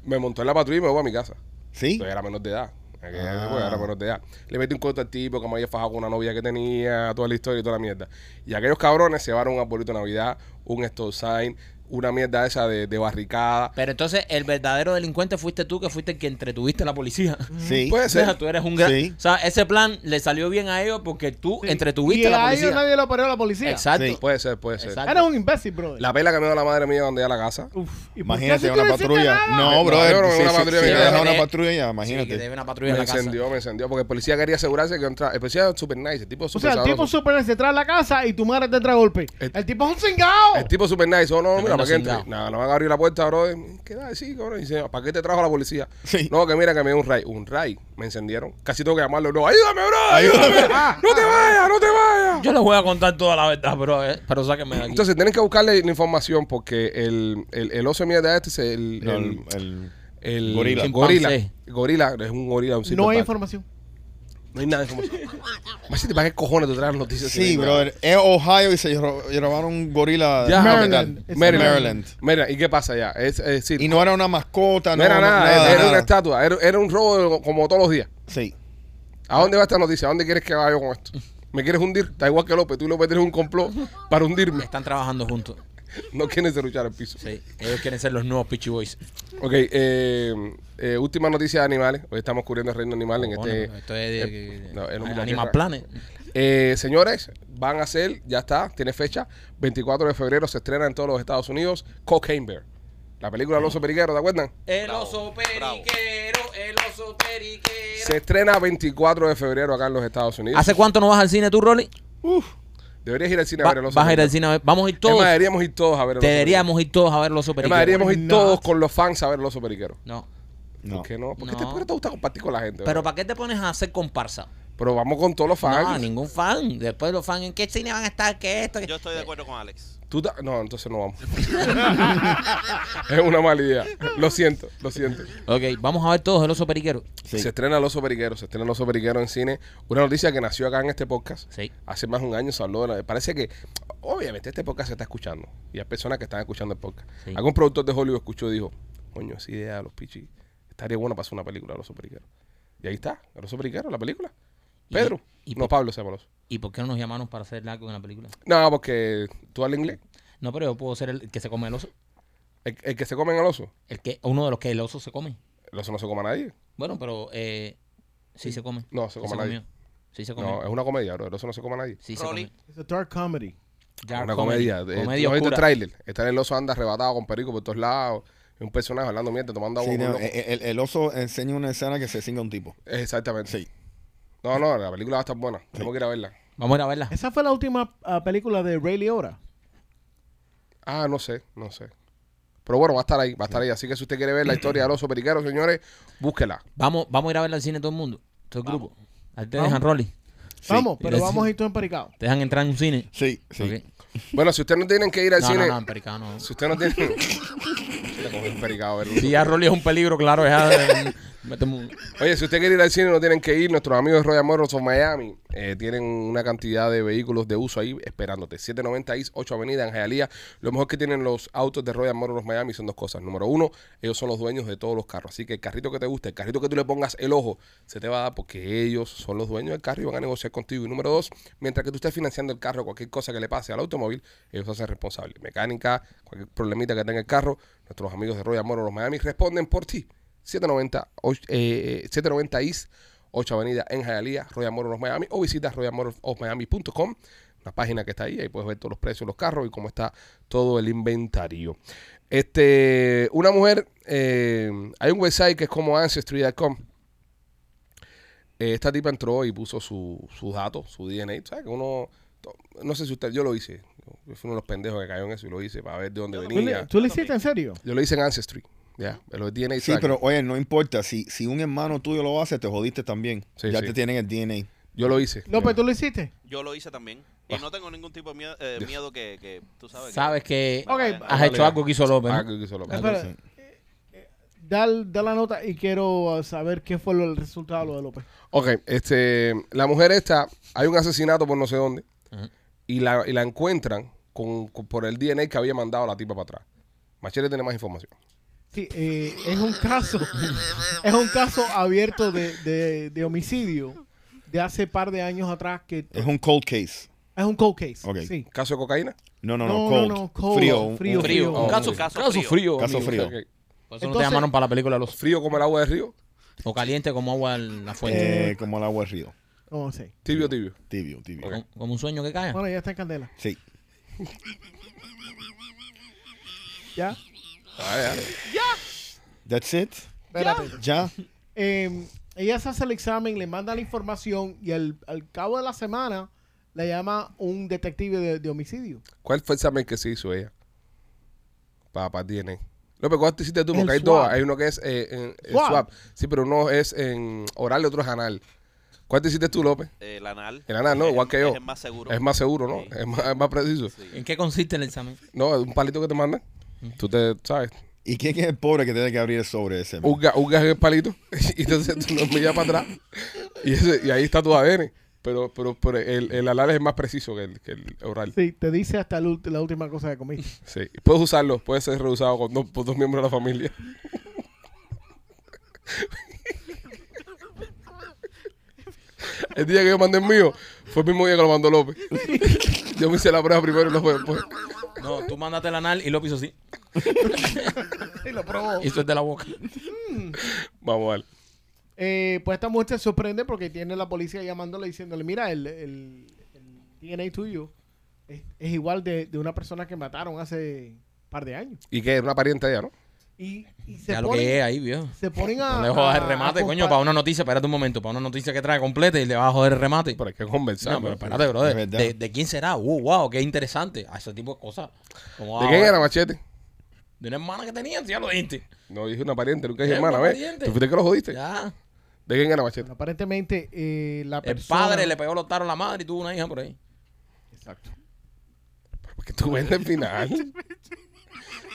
me montó en la patrulla y me voy a mi casa. ¿Sí? Yo era menor de edad. Aquella Ah. época era menor de edad. Le metí un corto al tipo que me había fajado con una novia que tenía, toda la historia y toda la mierda. Y aquellos cabrones se llevaron un arbolito de Navidad, un stop sign, una mierda esa de, de barricada. Pero entonces, el verdadero delincuente fuiste tú, que fuiste el que entretuviste a la policía. Sí. Puede O sea, ser. tú eres un gran... Sí. O sea, ese plan le salió bien a ellos porque tú Sí. entretuviste y a la a ellos policía. nadie lo paró a la policía. Exacto. Sí. Puede ser, puede ser. Exacto. Eres un imbécil, brother. La pela que me dio la madre mía cuando ya a la casa. Uf, ¿y Imagínate una patrulla. No, brother. no, sí, una sí, patrulla sí, una Sí, imagínate. debe una patrulla Me en la casa. encendió, me encendió. Porque el policía quería asegurarse que entraba. El policía es super nice, el tipo es O super sea, el tipo super se trae a la casa y tu madre te trae golpe. El- El, tipo es un cingado. El tipo super nice. Oh, no, mira, Para que entre. cingao. No, van a abrir la puerta, bro. ¿Qué da? Sí, cabrón. Dice, ¿para qué te trajo la policía? Sí. No, que mira que me dio un ray. Un ray. Me encendieron. Casi tengo que llamarlo. No, ayúdame, bro. Ayúdame. Ayúdame. no te vayas, no te vayas. Yo les voy a contar toda la verdad, bro. eh, Pero sáquenme de aquí. Entonces tienen que buscarle la información porque el, el, el oso de mierda este es el, el, el- el- el gorila. gorila. Gorila es un gorila, un no hay información. No hay nada de información. Más si te para qué cojones tú traes las noticias. Sí, brother. Es Ohio y se ro- y robaron un gorila. Ya. Maryland. Es Maryland. Maryland. Mira, ¿y qué pasa ya? Es, es decir, Y no era una mascota, no era nada, era, una estatua, era, era un robo como todos los días. Sí. ¿A dónde va esta noticia? ¿A dónde quieres que vaya yo con esto? ¿Me quieres hundir? Está igual que López. Tú y López tienes un complot para hundirme. Están trabajando juntos. [LAUGHS] No quieren derruchar el piso. Sí. Ellos quieren ser los nuevos Pitchy Boys. Ok, eh, eh, última noticia de animales. Hoy estamos cubriendo el reino animal en Cojones, este... esto es de, eh, no, es lo Animal Planet. Eh, señores, van a ser, ya está, tiene fecha, 24 de febrero se estrena en todos los Estados Unidos, Cocaine Bear. La película del oso periquero, ¿te acuerdan? El oso periquero, el oso periquero. Se estrena 24 de febrero acá en los Estados Unidos. ¿Hace cuánto no vas al cine tú, Rolly? Deberías ir al cine a ver el oso vas a ir al cine a ver. Vamos a ir todos. deberíamos ir todos a ver el oso Deberíamos ir todos a ver el oso periquero. Deberíamos ir todos con los fans a ver el oso periquero. No. No. ¿Por qué no? ¿Por qué, No. Te, por qué te gusta compartir con la gente? Pero bro? ¿para qué te pones a hacer comparsa? Pero vamos con todos los fans. No, ningún fan. Después los fans, ¿en qué cine van a estar? ¿Qué esto? ¿Qué? Yo estoy de acuerdo con Alex. Tú ta- no, entonces no vamos. [LAUGHS] es una mala idea. Lo siento, lo siento. Ok, vamos a ver todos el oso periquero. Sí. Se estrena el oso periquero, se estrena el oso periquero en cine. Una noticia que nació acá en este podcast. Sí. Hace más de un año se habló de la- Parece que, obviamente, este podcast se está escuchando. Y hay personas que están escuchando el podcast. Sí. Algún productor de Hollywood escuchó y dijo, coño, esa idea de los pichis estaría bueno para hacer una película del oso periquero. Y ahí está, el oso periquero, la película. Pedro. y no, por- Pablo se llama. ¿Y por qué no nos llamaron para hacer algo en la película? No, porque tú hablas inglés. No, pero yo puedo ser el que se come el oso. El, el que se come en el oso. El que, uno de los que el oso se come. El oso no se come a nadie. Bueno, pero eh, sí se come. No, se come a nadie. comió. Sí se comió. No, es una comedia, bro. El oso no se come a nadie. Sí se Rolly. come. It's a dark comedy. Dark una comedy. comedia. De, Comedia ¿tú no viste el oscura. tráiler? Está el oso anda arrebatado con perico por todos lados. Es un personaje hablando mierda, tomando agua. Sí, no, un loco. el, oso enseña una escena que se cinga un tipo. Exactamente. Sí. No, no, la película va a estar buena. Tenemos que ir a verla. Vamos a ir a verla. Esa fue la última ah, película de Ray Liotta. Ah, no sé, no sé. Pero bueno, va a estar ahí, va a estar ahí. Así que si usted quiere ver la historia del oso periquero, señores, búsquela. Vamos, vamos a ir a verla al cine todo el mundo. Todo el grupo. Ahí te Vamos. dejan Rolly. Vamos, Y pero vamos a ir todo empericado. Te dejan entrar en un cine. Sí, sí. Bueno, si usted no tienen que ir al No, cine, no, no, no. si usted no tiene... [LAUGHS] Le cogió un pericado Rolly es un peligro, claro, un- Oye, si usted quiere ir al cine, no tienen que ir. Nuestros amigos de Royal Motors of Miami eh, tienen una cantidad de vehículos de uso ahí esperándote. 790 East 8 Avenida en. Lo mejor que tienen los autos de Royal Motors of Miami son dos cosas. Número uno, ellos son los dueños de todos los carros. Así que el carrito que te guste, el carrito que tú le pongas el ojo, se te va a dar porque ellos son los dueños del carro y van a negociar contigo. Y número dos, mientras que tú estés financiando el carro, cualquier cosa que le pase al automóvil, ellos hacen responsables. Mecánica, cualquier problemita que tenga el carro, nuestros amigos de Royal Motors of Miami responden por ti. 790, och- eh, 790 East 8 Avenida en Hialeah, Royal Motors of Miami o visita royalmotorsofmiami.com, una página que está ahí, ahí puedes ver todos los precios de los carros y cómo está todo el inventario. Este, una mujer, eh, hay un website que es como ancestry.com. Eh, esta tipa entró y puso su- sus datos, su DNA. ¿Sabes? Que uno, no sé si usted, yo lo hice. Yo fui uno de los pendejos que cayó en eso y lo hice para ver de dónde ¿Tú venía. tú le hiciste en serio? Yo lo hice en Ancestry. Ya, Sí, tracking. pero oye, no importa. Si, si un hermano tuyo lo hace, te jodiste también. Sí, ya sí. te tienen el DNA. Yo lo hice. López, ¿tú lo hiciste? Yo lo hice también. Y no tengo ningún tipo de miedo, eh, miedo que, que tú sabes. Sabes que has Vale, hecho algo que hizo López. ¿no? Ah, que hizo López. Espera, sí. eh, eh, da, da la nota y quiero saber qué fue lo- el resultado de lo de López. Ok, este, la mujer esta, hay un asesinato por no sé dónde y, la, y la encuentran con, con- por el DNA que había mandado la tipa para atrás. Machete tiene más información. Sí, eh, es un caso, es un caso abierto de, de- de homicidio de hace par de años atrás que Es un cold case. es un cold case. Ok. Sí. ¿Caso de cocaína? No, no, No, no, cold. no, cold. Frío. Frío, Frío. Oh, Un caso, ok. caso, Caso frío. Caso amigo. frío. Por eso no te Entonces- llamaron para la película Los Frío como el agua del río, O caliente como agua en la fuente. Eh, como el agua del río. No sé. tibio, tibio. Tibio, tibio. Como un sueño que cae. Bueno, ya está en candela. Sí. ¿Ya? Ya. That's it. Espérate. Ya. Eh, ella se hace el examen, le manda la información y al, al cabo de la semana le llama un detective de, de homicidio. ¿Cuál fue el examen que se hizo ella? Para, para DNA. López, ¿cuál te hiciste tú? El Porque hay dos. Hay uno que es eh, en, el swab. Sí, pero uno es en oral y otro es anal. ¿Cuál te hiciste tú, López? el anal. El anal, ¿no? Es- Igual que yo. Es más seguro. Es más seguro, ¿no? Sí. Es, más, es más preciso. Sí. ¿En qué consiste el examen? No, es un palito que te mandan. Tú te, ¿sabes? ¿Y quién es el pobre que tiene que abrir el sobre ese? Un, ga- un gas en el palito. [LAUGHS] y entonces tú lo envías para atrás. Y, ese- y ahí está tu ADN. Pero, pero, pero el, el alar es más preciso que el, que el oral. Sí, te dice hasta la última cosa que comiste. [LAUGHS] Sí. Puedes usarlo, puede ser reusado con dos, por dos miembros de la familia. [LAUGHS] El día que yo mandé el mío fue el mismo día que lo mandó López. Yo me hice la prueba primero y lo fue después. No, tú mandaste el anal y lo hizo así. [LAUGHS] Y lo probó. Hizo de la boca. Vamos a ver. Eh, pues esta mujer se sorprende porque tiene la policía llamándole diciéndole, mira, el, el, el DNA tuyo es, es igual de, de una persona que mataron hace un par de años. Y que era una pariente de ella, ¿no? Y, y se, Ya lo ponen, que es ahí, se ponen a... No le jodas el a- remate, coño, para una noticia, espérate un momento, para una noticia que trae completa y le vas a joder el remate. Pero hay que conversar. No, pero espérate, verdad. ¿De, de quién será? Uh, wow, qué interesante. A ese tipo de cosas. ¿Cómo ¿De quién era Machete? De una hermana que tenían, si ya lo dijiste. No, dije una pariente, nunca dije Es hermana, ¿ves? ¿Tú fuiste que lo jodiste? Ya. ¿De quién era Machete? Bueno, aparentemente eh, la El padre le pegó los taros a la madre y tuvo una hija por ahí. Exacto. Porque tú vendes el final. [LAUGHS]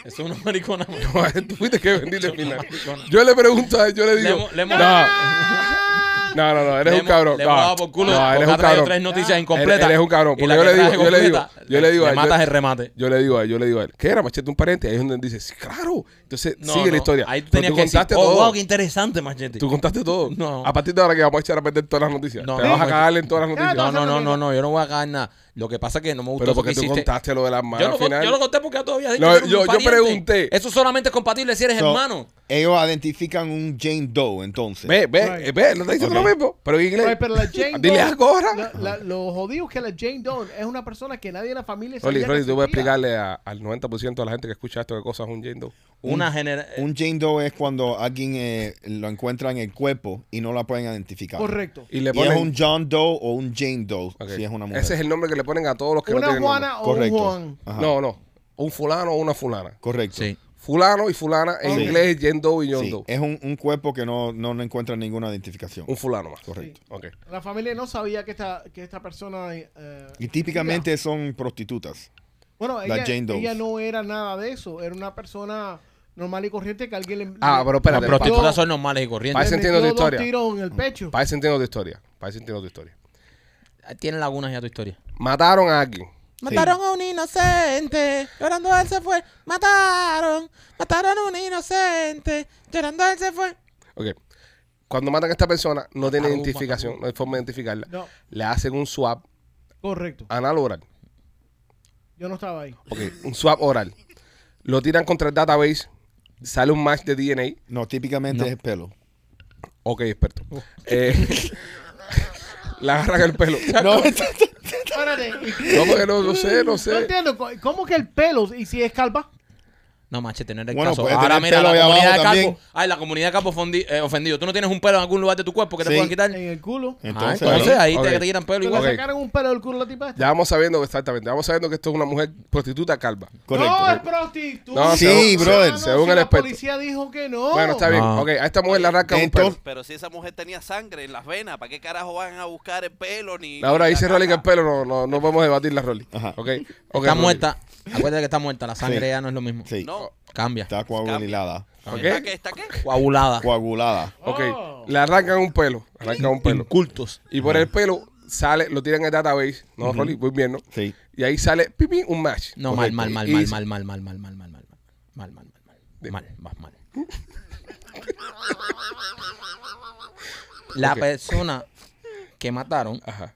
Eso es una maricona. No, [LAUGHS] tú fuiste que vendiste el final. maricona. Yo le pregunto a él, yo le Le digo. hemos- le hemos- no. no, no, no, eres Le un cabrón. Le no, hemos dado por culo no, porque eres ha un traído cabrón. tres noticias Él, incompletas. él es un cabrón. Y Porque la yo que le digo, traje yo le digo, completa, yo le digo, a le él, matas yo- el remate. Yo le digo a él, yo le digo a él, ¿qué era Machete un pariente? Ahí es donde él dice, sí, claro. Entonces No, sigue no, la historia. Ahí Pero tenías tú que decir, contaste oh, todo. wow, qué interesante, machete. Tú contaste todo. No. A partir de ahora que vamos a echar a perder todas las noticias. No, Te no, vas a no. cagarle en todas las noticias. No, no, no, no, no, yo no voy a cagar nada. Lo que pasa es que no me gustó Pero porque que tú hiciste. contaste lo de las manos Yo, no, al final. yo lo conté porque habías dicho No, que yo- pregunté. Eso solamente es compatible si eres So, hermano. Ellos identifican un Jane Doe, entonces. Ve, ve, Right. ve, no te diciendo Ok. lo mismo. Pero en inglés. Pero la Jane Dile Doe- algo ahora. la- la- lo jodido es que la Jane Doe es una persona que nadie en la familia Rolly, sabía Rolly, que tú voy a explicarle a- al 90% de la gente que escucha esto qué cosa es un Jane Doe. Una genera... Un Jane Doe es cuando alguien eh, lo encuentra en el cuerpo y no la pueden identificar. Correcto. Y le Y es un John Doe o un Jane Doe, si es una mujer. Ese es el nombre que le ponen a todos los que no Una nombre. Juana o Correcto. un Juan. Ajá. No, no. Un fulano o una fulana. Correcto. Sí. Fulano y fulana en Sí. inglés es Jane Doe y John Sí, Doe. Es un, un cuerpo que no, no le encuentra ninguna identificación. Un fulano más. Correcto. Ok. La familia no sabía que esta, que esta persona... eh, Y típicamente son prostitutas. Bueno, la ella, Jane Doe. ella no era nada de eso. Era una persona normal y corriente que alguien le... Ah, pero Las espérate. Pero- prostitutas son normales y corrientes. Parece- entiendo tu historia. tiros en el pecho. Parece entiendo tu historia. Parece entiendo tu historia. Tienen lagunas ya tu historia. Mataron a alguien. Mataron a un inocente, llorando él se fue. Mataron, mataron a un inocente, llorando él se fue. Ok. Cuando matan a esta persona, no tiene identificación, mataron. no hay forma de identificarla. No, Le hacen un swab correcto. anal oral. Yo no estaba ahí. Ok, un swab oral. Lo tiran contra el database, sale un match de DNA. No, típicamente No. es el pelo. Ok, experto. [LAUGHS] Eh, [LAUGHS] le agarran el pelo. [LAUGHS] No, Espérate. y- No, porque no, no sé, no No sé. entiendo. co- ¿Cómo que el pelo? ¿Y si es calva? No, machete, no era el Bueno, caso. Ahora mira, la comunidad de Capo. también. Ay, la comunidad de Capo fondi- eh, ofendido. ¿Tú no tienes un pelo en algún lugar de tu cuerpo que te Sí. puedan quitar? En el culo. Ah, entonces, entonces ahí Ok. te, te tiran pelo ¿Te igual. le Ok. sacaron un pelo del culo la tipa esta? Ya vamos sabiendo, exactamente, vamos sabiendo que esto es una mujer prostituta calva. correcto. No, es prostituta. No, Sí, según- brother. según si el la experto. policía dijo que no. Bueno, está bien. No. Ok, a esta mujer le arrancan un pelo. Pero si esa mujer tenía sangre en las venas, ¿para qué carajo van a buscar el pelo ni. Ahora dice la Rolly que el pelo no, no, no podemos debatir la Rolly. Ajá. Ok, Está muerta. Acuérdate que está muerta. La sangre Sí. ya no es lo mismo. Sí, No. Cambia. está coagulada. Ok, ¿Está qué? ¿Está qué? Coagulada. Coagulada. ok. Oh. Le arrancan un pelo, arrancan un pelo. Incultos. Y por el pelo sale, lo tiran en el database. No, Rolly, muy bien, ¿no? Sí. Y ahí sale, pipi, un match. No, mal, mal, mal, Y mal, mal, mal, mal, mal, mal, mal, mal, mal, mal, mal, mal, mal, mal, mal. La Ok. persona que mataron Ajá.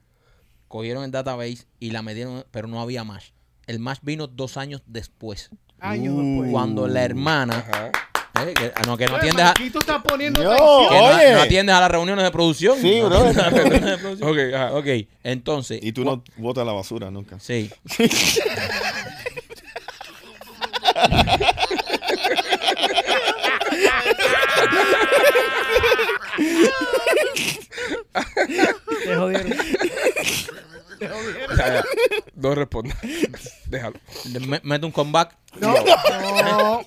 cogieron el database y la metieron, pero no había match. El match vino dos años después, Años Uh. después. cuando la hermana, Ajá. eh, que, no, que no atiendes a, Marquito está poniendo No. atención. que no- Oye. no atiendes a las reuniones de producción. Sí, No bro. a las reuniones de [LAUGHS] producción. Ok, ajá. Ok, entonces. Y tú no botas la basura nunca. Sí. Te jodieron. [LAUGHS] No responda. [LAUGHS] Déjalo. Me- Mete un comeback. No, no.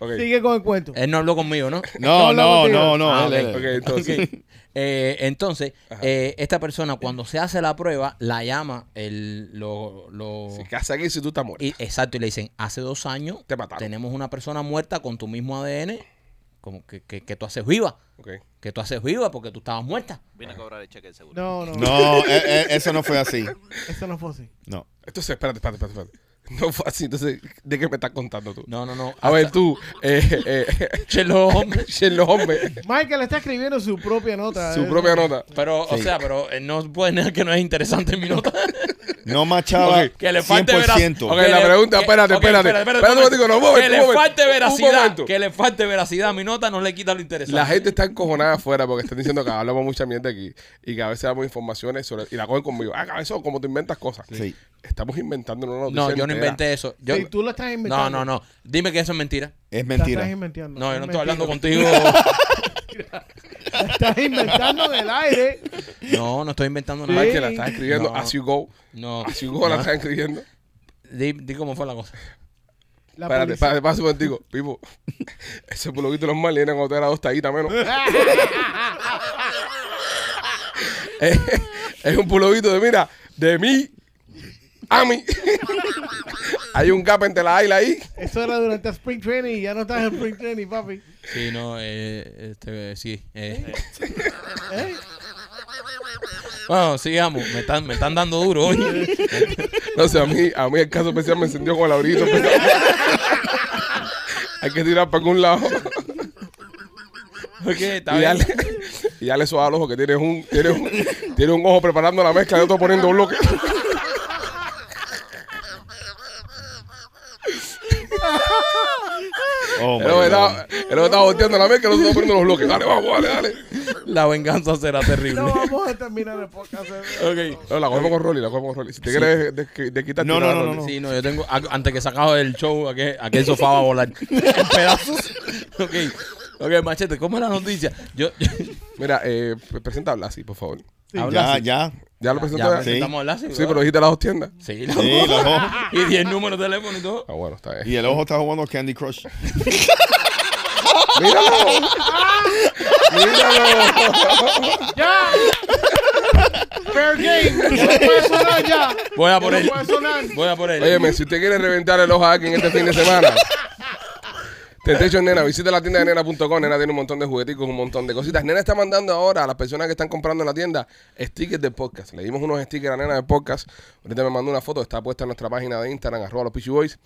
Ok. Sigue con el cuento. Él no habló conmigo, ¿no? No, No, no, no. Ah, ok. Ok, entonces. Ok. [LAUGHS] Eh, entonces, Ajá. eh, esta persona cuando se hace la prueba, la llama el, lo, lo- Si ¿Qué hace aquí si tú estás muerto? y, exacto, y le dicen, hace dos años Te mataron. tenemos una persona muerta con tu mismo ADN, como que, que, que tú haces viva, Ok. Que tú haces viva porque tú estabas muerta. Vine a cobrar el cheque de seguro. No, no, No, eh, eh, eso no fue así. [LAUGHS] Eso no fue así. No. Entonces, espérate, espérate, espérate. espérate. No fue así. Entonces, ¿de qué me estás contando tú? No, no, no. A ver, tú, eh, eh, [LAUGHS] Sherlock Holmes. Sherlock Holmes, Michael está escribiendo su propia nota. su eh. propia nota. Pero, o sea, pero eh, no puede negar que no es interesante en mi nota. [LAUGHS] No machaba Ok, que le falte veracidad. 100%. Ok, la pregunta, espérate, espérate. Espérate un momentico, no, un momento, Que le falte veracidad. Que le falte veracidad a mi nota no le quita lo interesante. La gente está encojonada afuera porque están diciendo que hablamos mucha mierda aquí y que a veces damos informaciones sobre, y la cogen conmigo. Ah, cabezón, como tú inventas cosas. Sí. Estamos inventando una noticia No, yo no entera. inventé eso. Yo- Sí, tú lo estás inventando. no, no, no. Dime que eso es mentira. Es mentira. estás inventando. No, yo no Es estoy hablando mentira. contigo. [LAUGHS] [LAUGHS] Estás inventando en el aire. No, no estoy inventando nada. Mike, que la estás escribiendo No. as you go. No. As you go la estás escribiendo. Di, di cómo fue la cosa. La Espérate, policía- espérate, pasa un momentico. Pipo, [LAUGHS] ese puloguito normal viene cuando te era dos tallitas menos. [LAUGHS] [LAUGHS] es, es un puloguito de, mira, de mí a mí. [LAUGHS] Hay un gap entre la A y la I. Eso era durante Spring Training y ya no estás en Spring Training, papi. Sí, no, eh, este, sí. eh. ¿Eh? Bueno, sigamos. Me están, me están dando duro hoy. No sé, a mí, a mí el caso especial me encendió con el abriguito. pero- [LAUGHS] Hay que tirar para algún lado. ok, está Y bien. dale, y dale eso al ojo que tienes un, tienes un, tienes un ojo preparando la mezcla y otro poniendo bloque. Oh, God. estaba, el ojo estaba volteando la mezcla y el otro poniendo los bloques. Dale, vamos, dale, dale. La venganza será terrible. No vamos a terminar el podcast. ok. No, la cogemos con Rolly, la cogemos con Rolly. Si te quieres de, de, de quitar, No, no, a no, no, Sí, no, yo tengo. a- Antes que sacaba el show, aquel, aquel sofá va a volar en pedazos. [LAUGHS] ok. Ok, machete, ¿cómo es la noticia? Yo. yo- Mira, eh, presenta a Blasi, por favor. Sí. Ya, ya. ¿Ya lo presentó? ya ya? Sí. presentamos Lassie, Sí, pero dijiste las dos tiendas. Sí, la- Sí, ojos. [LAUGHS] y 10 números de teléfono y todo. Ah, bueno, está bien. Y el ojo está jugando Candy Crush. ¡Míralo! ¡Míralo! [LAUGHS] ¡Ya! Fair game. [LAUGHS] No puede sonar ya. Voy a por No él. puede sonar. Voy a por él. Óyeme, si usted quiere reventar el ojo a alguien este fin de semana, Temptation Nena, visite la tienda de nena.com. Nena tiene un montón de jugueticos, un montón de cositas. Nena está mandando ahora a las personas que están comprando en la tienda stickers de podcast. Le dimos unos stickers a Nena de podcast. Ahorita me mandó una foto, está puesta en nuestra página de Instagram, arroba los Peachy Boys,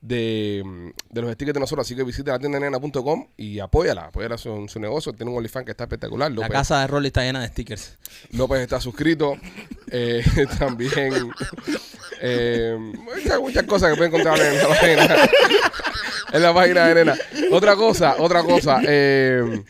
de, de los stickers de nosotros. Así que visite la tienda de nena.com y apóyala, apóyala su, su negocio. Tiene un OnlyFans que está espectacular. La casa de Rolly está llena de stickers. López está suscrito. [LAUGHS] Eh, [LAUGHS] también eh, muchas, muchas cosas que pueden encontrar en la página. [LAUGHS] en la página de Nena. Otra cosa, otra cosa. Eh,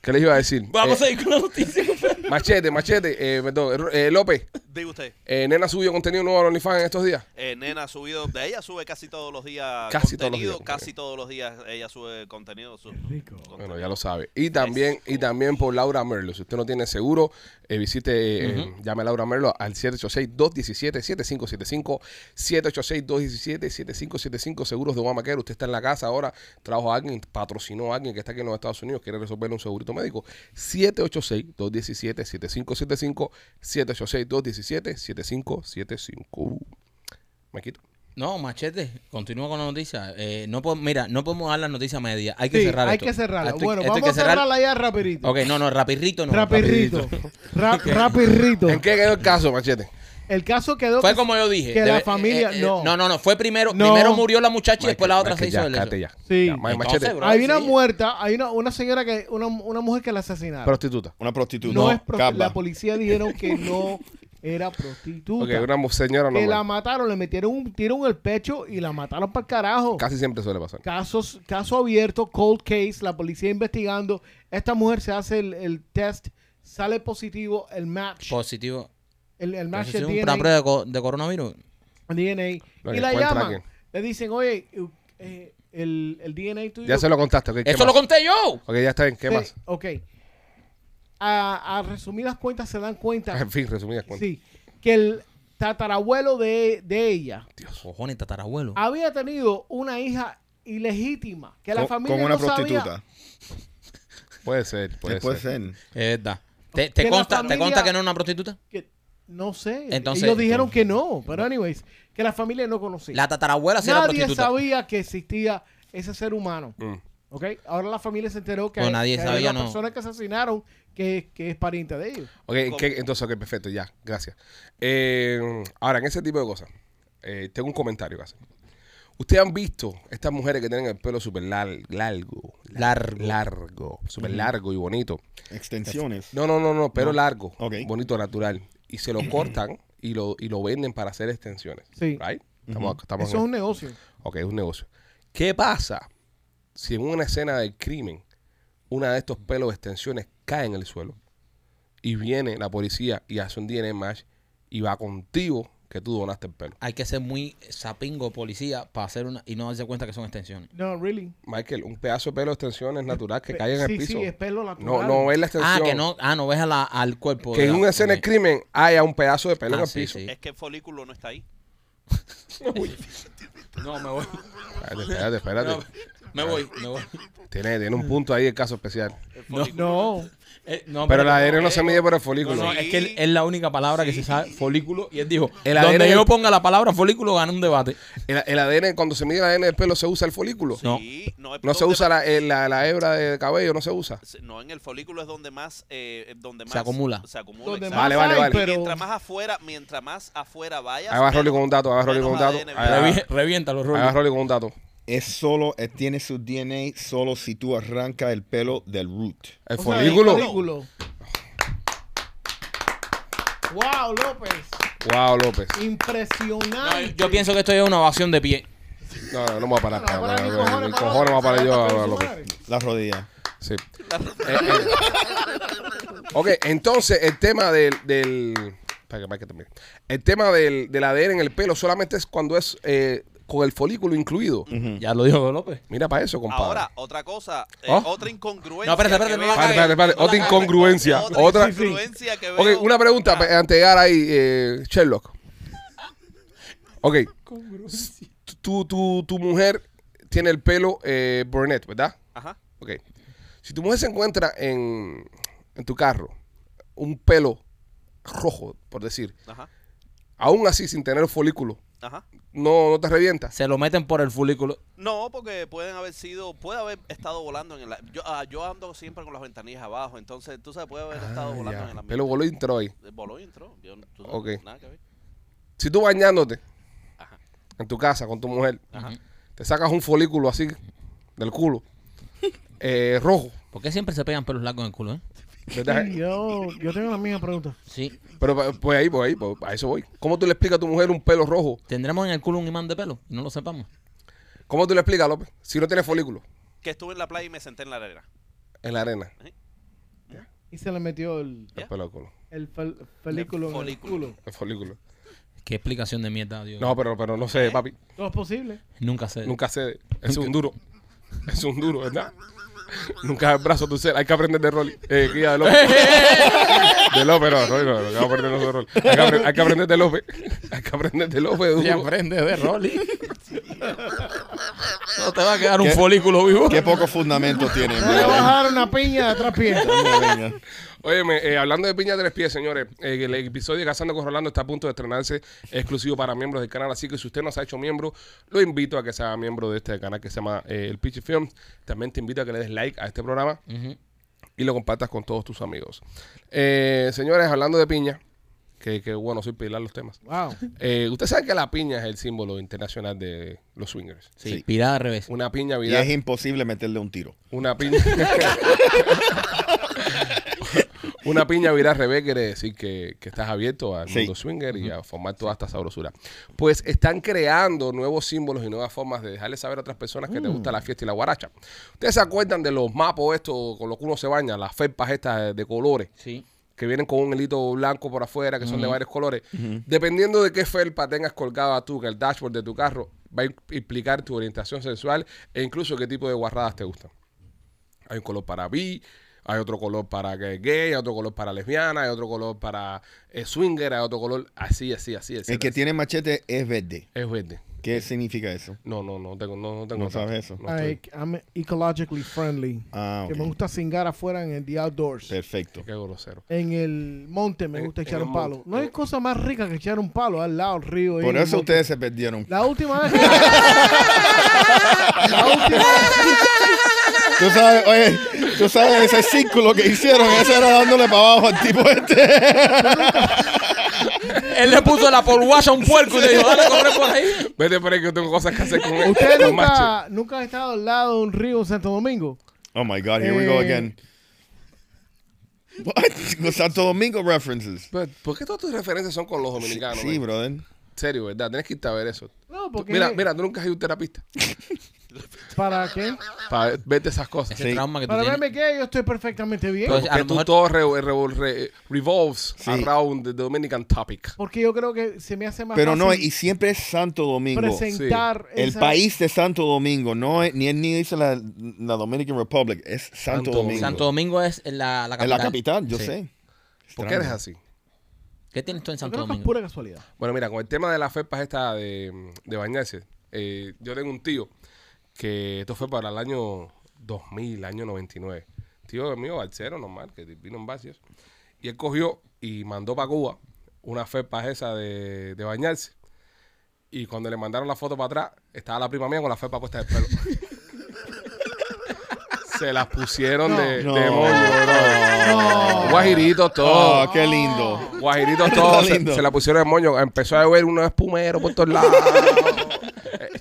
¿Qué les iba a decir? Vamos Eh, a ir con la noticia. Machete, machete. Eh, perdón, eh, López. Diga usted. Eh, Nena subió contenido nuevo a OnlyFans en estos días. Eh, Nena ha subido, de ella sube casi todos los días casi contenido, todos los días, casi contenido. todos los días ella sube contenido. Su, rico. Contenido. Bueno, ya lo sabe. Y también, y también por Laura Merlo. Si usted no tiene seguro, eh, visite, eh, uh -huh. llame a Laura Merlo al 786-217-7575, 786-217-7575, seguros de Obamacare. Usted está en la casa ahora, trabaja a alguien, patrocinó a alguien que está aquí en los Estados Unidos, quiere resolverle un segurito médico. 786-217-7575, 786-217 787-7575. Maquito. No, machete, continúa con la noticia. Eh, no po- mira, no podemos dar la noticia media. Hay que Sí, cerrar hay esto. que cerrarla. Bueno, vamos a cerrar- cerrarla ya rapidito. Ok, no, no, rapirrito no. rapirrito. Rapirrito. ¿En qué quedó el caso, Machete? El caso quedó Fue que- como yo dije. que la eh, familia- eh, no. no, no, no, Fue primero, No. primero murió la muchacha y después la otra se hizo ya, el cállate ya. Sí. Ya, Entonces, Machete, bro, Hay una muerta, hay una, una señora que una, una mujer que la asesinaron. prostituta. Una prostituta. no, es pro- capa. la policía dijeron que no era prostituta. Ok, una señora que la mataron, le metieron un tiro en el pecho y la mataron para el carajo. Casi siempre suele pasar. Casos, caso abierto, cold case, la policía investigando. Esta mujer se hace el, el test, sale positivo el match, Positivo. el, el match ¿Eso de es una DNA, prueba de, co- de coronavirus? DNA, Lo y la llaman. alguien. Le dicen, oye, eh, el, el DNA tuyo. Ya se lo contaste. ok, ¿qué Eso más? lo conté yo. Ok, ya está bien. ¿Qué Sí, más? Ok. A, a resumidas cuentas se dan cuenta, [LAUGHS] En fin, resumidas cuentas. sí, que el tatarabuelo de, de ella Cojones, tatarabuelo. había tenido una hija ilegítima, que la Con, familia con una no sabía. prostituta. [LAUGHS] Puede ser, puede, Puede ser. ser. Es verdad. ¿Te, te consta, ¿Te consta que no es una prostituta? Que, no sé. Entonces- Ellos dijeron que no, pero anyways, que la familia no conocía. La tatarabuela sí era Nadie prostituta. sabía que existía ese ser humano. Mm. ¿Ok? Ahora la familia se enteró que, Pues hay, nadie que hay una no. persona que asesinaron que, que es pariente de ellos. Ok, ¿qué- entonces, ok, perfecto, ya, gracias. Eh, ahora, en ese tipo de cosas, eh, tengo un comentario que hacer. Ustedes han visto estas mujeres que tienen el pelo súper lar- largo, Largo. largo, súper largo y bonito. Extensiones. No, no, no, no, pelo largo, Ok. bonito, natural. Y se lo [CLEARS THROAT] cortan y lo, y lo venden para hacer extensiones. Sí. Right? Estamos, estamos Eso en- es un negocio. Ok, es un negocio. ¿Qué pasa si en una escena del crimen una de estos pelos de extensiones cae en el suelo y viene la policía y hace un DNA match y va contigo que tú donaste el pelo? Hay que ser muy sapingo policía para hacer una y no darse cuenta que son extensiones. No, really. Michael, un pedazo de pelo de extensiones natural que cae en sí, el piso. Sí, es pelo natural. no, no es la extensión. Ah, que no, ah, no ves a la- al cuerpo. Que de en una escena del crimen haya un pedazo de pelo en Ah, el sí, piso. sí. Es que el folículo no está ahí. [LAUGHS] No, me voy. Espérate, espérate, espérate. Me voy, me voy. Tiene, tiene un punto ahí el caso especial. El No. No. Eh, no, Pero el ADN no eh, se mide por el folículo. no, es que él- es la única palabra que se sabe, folículo, y él dijo, El donde yo ponga la palabra folículo, gana un debate. El, el ADN, cuando se mide el ADN del pelo, ¿se usa el folículo? No. Sí, no, es No se usa la, la, la hebra de cabello, no se usa. No, en el folículo es donde más, eh, donde más Se acumula. Se acumula. Vale, vale, vale. Pero... Mientras más afuera, mientras más afuera vayas. Ahí va Rolly con un dato, ahí va Rolly con un dato. Ahí reviéntalo, ahí Rolly. va Rolly con un dato. Es solo, eh, tiene su DNA solo si tú arrancas el pelo del root. El o sea, folículo. folículo. Wow, López. Wow, López. No, Impresionante. yo pienso que esto es una ovación de pie. No, no, no me voy a parar. No, No, no, cojones, me voy a parar yo a López. madre. La rodilla. Sí. Eh, eh. Ok, entonces el tema del. del para que Mike termine. El tema del, del ADN en el pelo solamente es cuando es eh, con el folículo incluido. Ya lo dijo López. Mira para eso, compadre. Ahora, otra cosa, eh, ¿Oh? otra incongruencia. No, espérate, espérate, que no la veo- Espérate, espérate, Otra incongruencia. [LAUGHS] Otra Otra. incongruencia que veo. Ok, una pregunta Ah, pa- antes de llegar ahí, eh, Sherlock. Ok. Tu, tu, tu mujer tiene el pelo eh, brunette, ¿verdad? Ajá. Ok. Si tu mujer se encuentra en, en tu carro un pelo rojo, por decir, Ajá. aún así sin tener folículo, Ajá. No, no te revienta. Se lo meten por el folículo. No, porque pueden haber sido, puede haber estado volando en el yo, ah, yo ando siempre con las ventanillas abajo, entonces tú sabes, puede haber estado Ah, volando ya. en el ambiente. Pelo voló y entró ahí. Voló y entró. Yo, tú Ok. Nada que ver. Si tú bañándote Ajá. en tu casa con tu mujer, Ajá. te sacas un folículo así del culo, [LAUGHS] eh, rojo, ¿Por qué siempre se pegan pelos largos en el culo, eh? ¿Verdad? Sí, yo, yo tengo la misma pregunta. Sí. Pero pues ahí, pues ahí, pues, a eso voy. ¿Cómo tú le explicas a tu mujer un pelo rojo? ¿Tendremos en el culo un imán de pelo? Y no lo sepamos. ¿Cómo tú le explicas, López? Si no tiene folículo Que estuve en la playa y me senté en la arena. en la arena. Y se le metió el. El el fel- películo en el folículo. culo. El folículo. Qué explicación de mierda, Dios. No, pero, pero no sé, papi. Todo es posible. Nunca sé. Nunca sé. Es un duro. Es un duro, ¿verdad? Nunca el brazo tu ser. Hay que aprender de Rolly. Eh, guía de López. [LAUGHS] De López, no, Rolly, no, no, hay que aprender nosotros de Rolly. Hay que, apre- hay que aprender de López. [LAUGHS] Hay que aprender de López. Se Duro. aprende de Rolly. no te va a quedar un folículo vivo. Qué poco fundamento tiene. No le vas a dar una piña de atrás pie. Venga, venga. Óyeme, eh, hablando de piña de tres pies, señores, eh, el episodio de Cazando con Rolando está a punto de estrenarse exclusivo para miembros del canal. Así que si usted no se ha hecho miembro, lo invito a que sea miembro de este canal que se llama eh, El Pitch Film. También te invito a que le des like a este programa y lo compartas con todos tus amigos. Eh, señores, hablando de piña, que, que bueno, soy pilar los temas. Wow. Eh, usted sabe que la piña es el símbolo internacional de los swingers. Sí, Sí. pirada al revés. Una piña Y viral. es imposible meterle un tiro. Una piña. [LAUGHS] Una piña viral revés quiere decir que, que estás abierto al Sí. mundo swinger y a formar toda esta sabrosura. Pues están creando nuevos símbolos y nuevas formas de dejarle saber a otras personas que te gusta la fiesta y la guaracha. Ustedes se acuerdan de los mapos estos con los que uno se baña, las felpas estas de, de colores Sí. Que vienen con un hilito blanco por afuera, que son de varios colores. Dependiendo de qué felpa tengas colgada tú, que el dashboard de tu carro va a implicar tu orientación sexual e incluso qué tipo de guarradas te gustan. Hay un color para bi, hay otro color para gay, hay otro color para lesbiana, hay otro color para eh, swinger, hay otro color así, así, así. El etcétera. que tiene machete es verde. Es verde. ¿Qué significa eso? No, no, no tengo, no, no tengo. No sabes eso. No I'm ecologically friendly. Ah, Que ok. me gusta cingar afuera en el the outdoors. Perfecto. Qué grosero. En el monte me En- gusta en echar un palo. monte. No hay cosa más rica que echar un palo al lado del río. Por eso ustedes se perdieron. La última vez que... [LAUGHS] la última vez... Tú sabes, oye, tú sabes ese círculo que hicieron, ese era dándole para abajo al tipo este. Él le puso la polguacha a un puerco y le dijo, dale a correr por ahí. Vete por ahí que yo tengo cosas que hacer con él. ¿Ustedes con Macho. nunca, nunca han estado al lado de un río en Santo Domingo? Oh my God, here we go Eh. again. What? [LAUGHS] Los Santo Domingo references. Pero, ¿Por qué todas tus referencias son con los dominicanos? Sí, man? brother. Serio, ¿verdad? Tienes que irte a ver eso. No, porque... Mira, mira, tú nunca has ido a un terapista [LAUGHS] [LAUGHS] ¿Para qué? para verte esas cosas. Ese Sí. trauma que tú Para tienes. verme que yo estoy perfectamente bien. Pues, a Que lo tú mejor- todo re- re- re- revolves Sí. around the Dominican topic. porque yo creo que se me hace más Pero no, fácil y siempre es Santo Domingo. presentar El esa- país de Santo Domingo, no es, ni él ni dice la, la Dominican Republic, es Santo, Santo Domingo. Santo Domingo es la, la Es capital. la capital, yo Sí. sé. ¿Por qué eres así? ¿Qué tienes tú en Yo Santo creo que es Domingo? pura casualidad. Bueno, mira, con el tema de las fepas esta de, de bañarse, eh, yo tengo un tío que esto fue para el año 2000, año 99. Tío mío, balsero normal, que vino en vacíos. Y él cogió y mandó para Cuba una fepa esa de, de bañarse. Y cuando le mandaron la foto para atrás, estaba la prima mía con la fepa puesta del pelo. [LAUGHS] Se las pusieron de, No. de moño. No. Guajiritos todos. Oh, qué lindo. Guajiritos todos se, lindo. se la pusieron de moño. Empezó a beber unos espumeros por todos lados.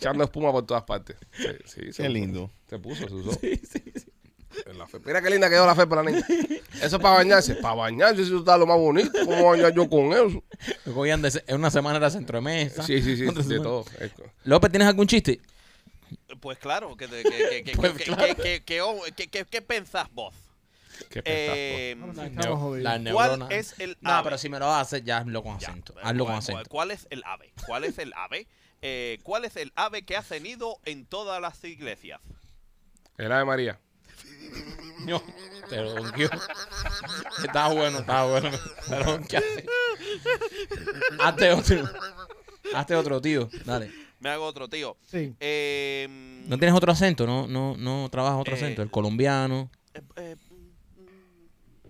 Echando espuma por todas partes. Sí, sí, se Qué puso. lindo. Se puso, se usó. En la fe- Mira qué linda quedó la fe para la niña. Eso es para bañarse. Para bañarse, eso está lo más bonito. ¿Cómo bañar yo con eso? En una semana era centro de mesa. Sí, sí, sí. De semana. todo. López, ¿tienes algún chiste? Pues claro, que, que, que, que, que- claro. que- que- que- que- que- ¿qué pensás vos? ¿Qué pensás, Eh, La ¿Cuál neurona. es el No, ave? pero si me lo haces, ya hazlo con acento. Hazlo con ¿cuál- acento. ¿Cuál es el ave? ¿Cuál es el ave? Eh, ¿Cuál es el ave que ha tenido en todas las iglesias? El Ave María. [LAUGHS] No, te lo. Estaba bueno, estaba bueno. Pero ¿qué haces? Hazte otro. Hazte otro, tío. Dale. Me hago otro, tío. Sí. Eh, ¿No tienes otro acento? ¿No, no, no trabajas otro Eh, acento? El colombiano. eh, eh,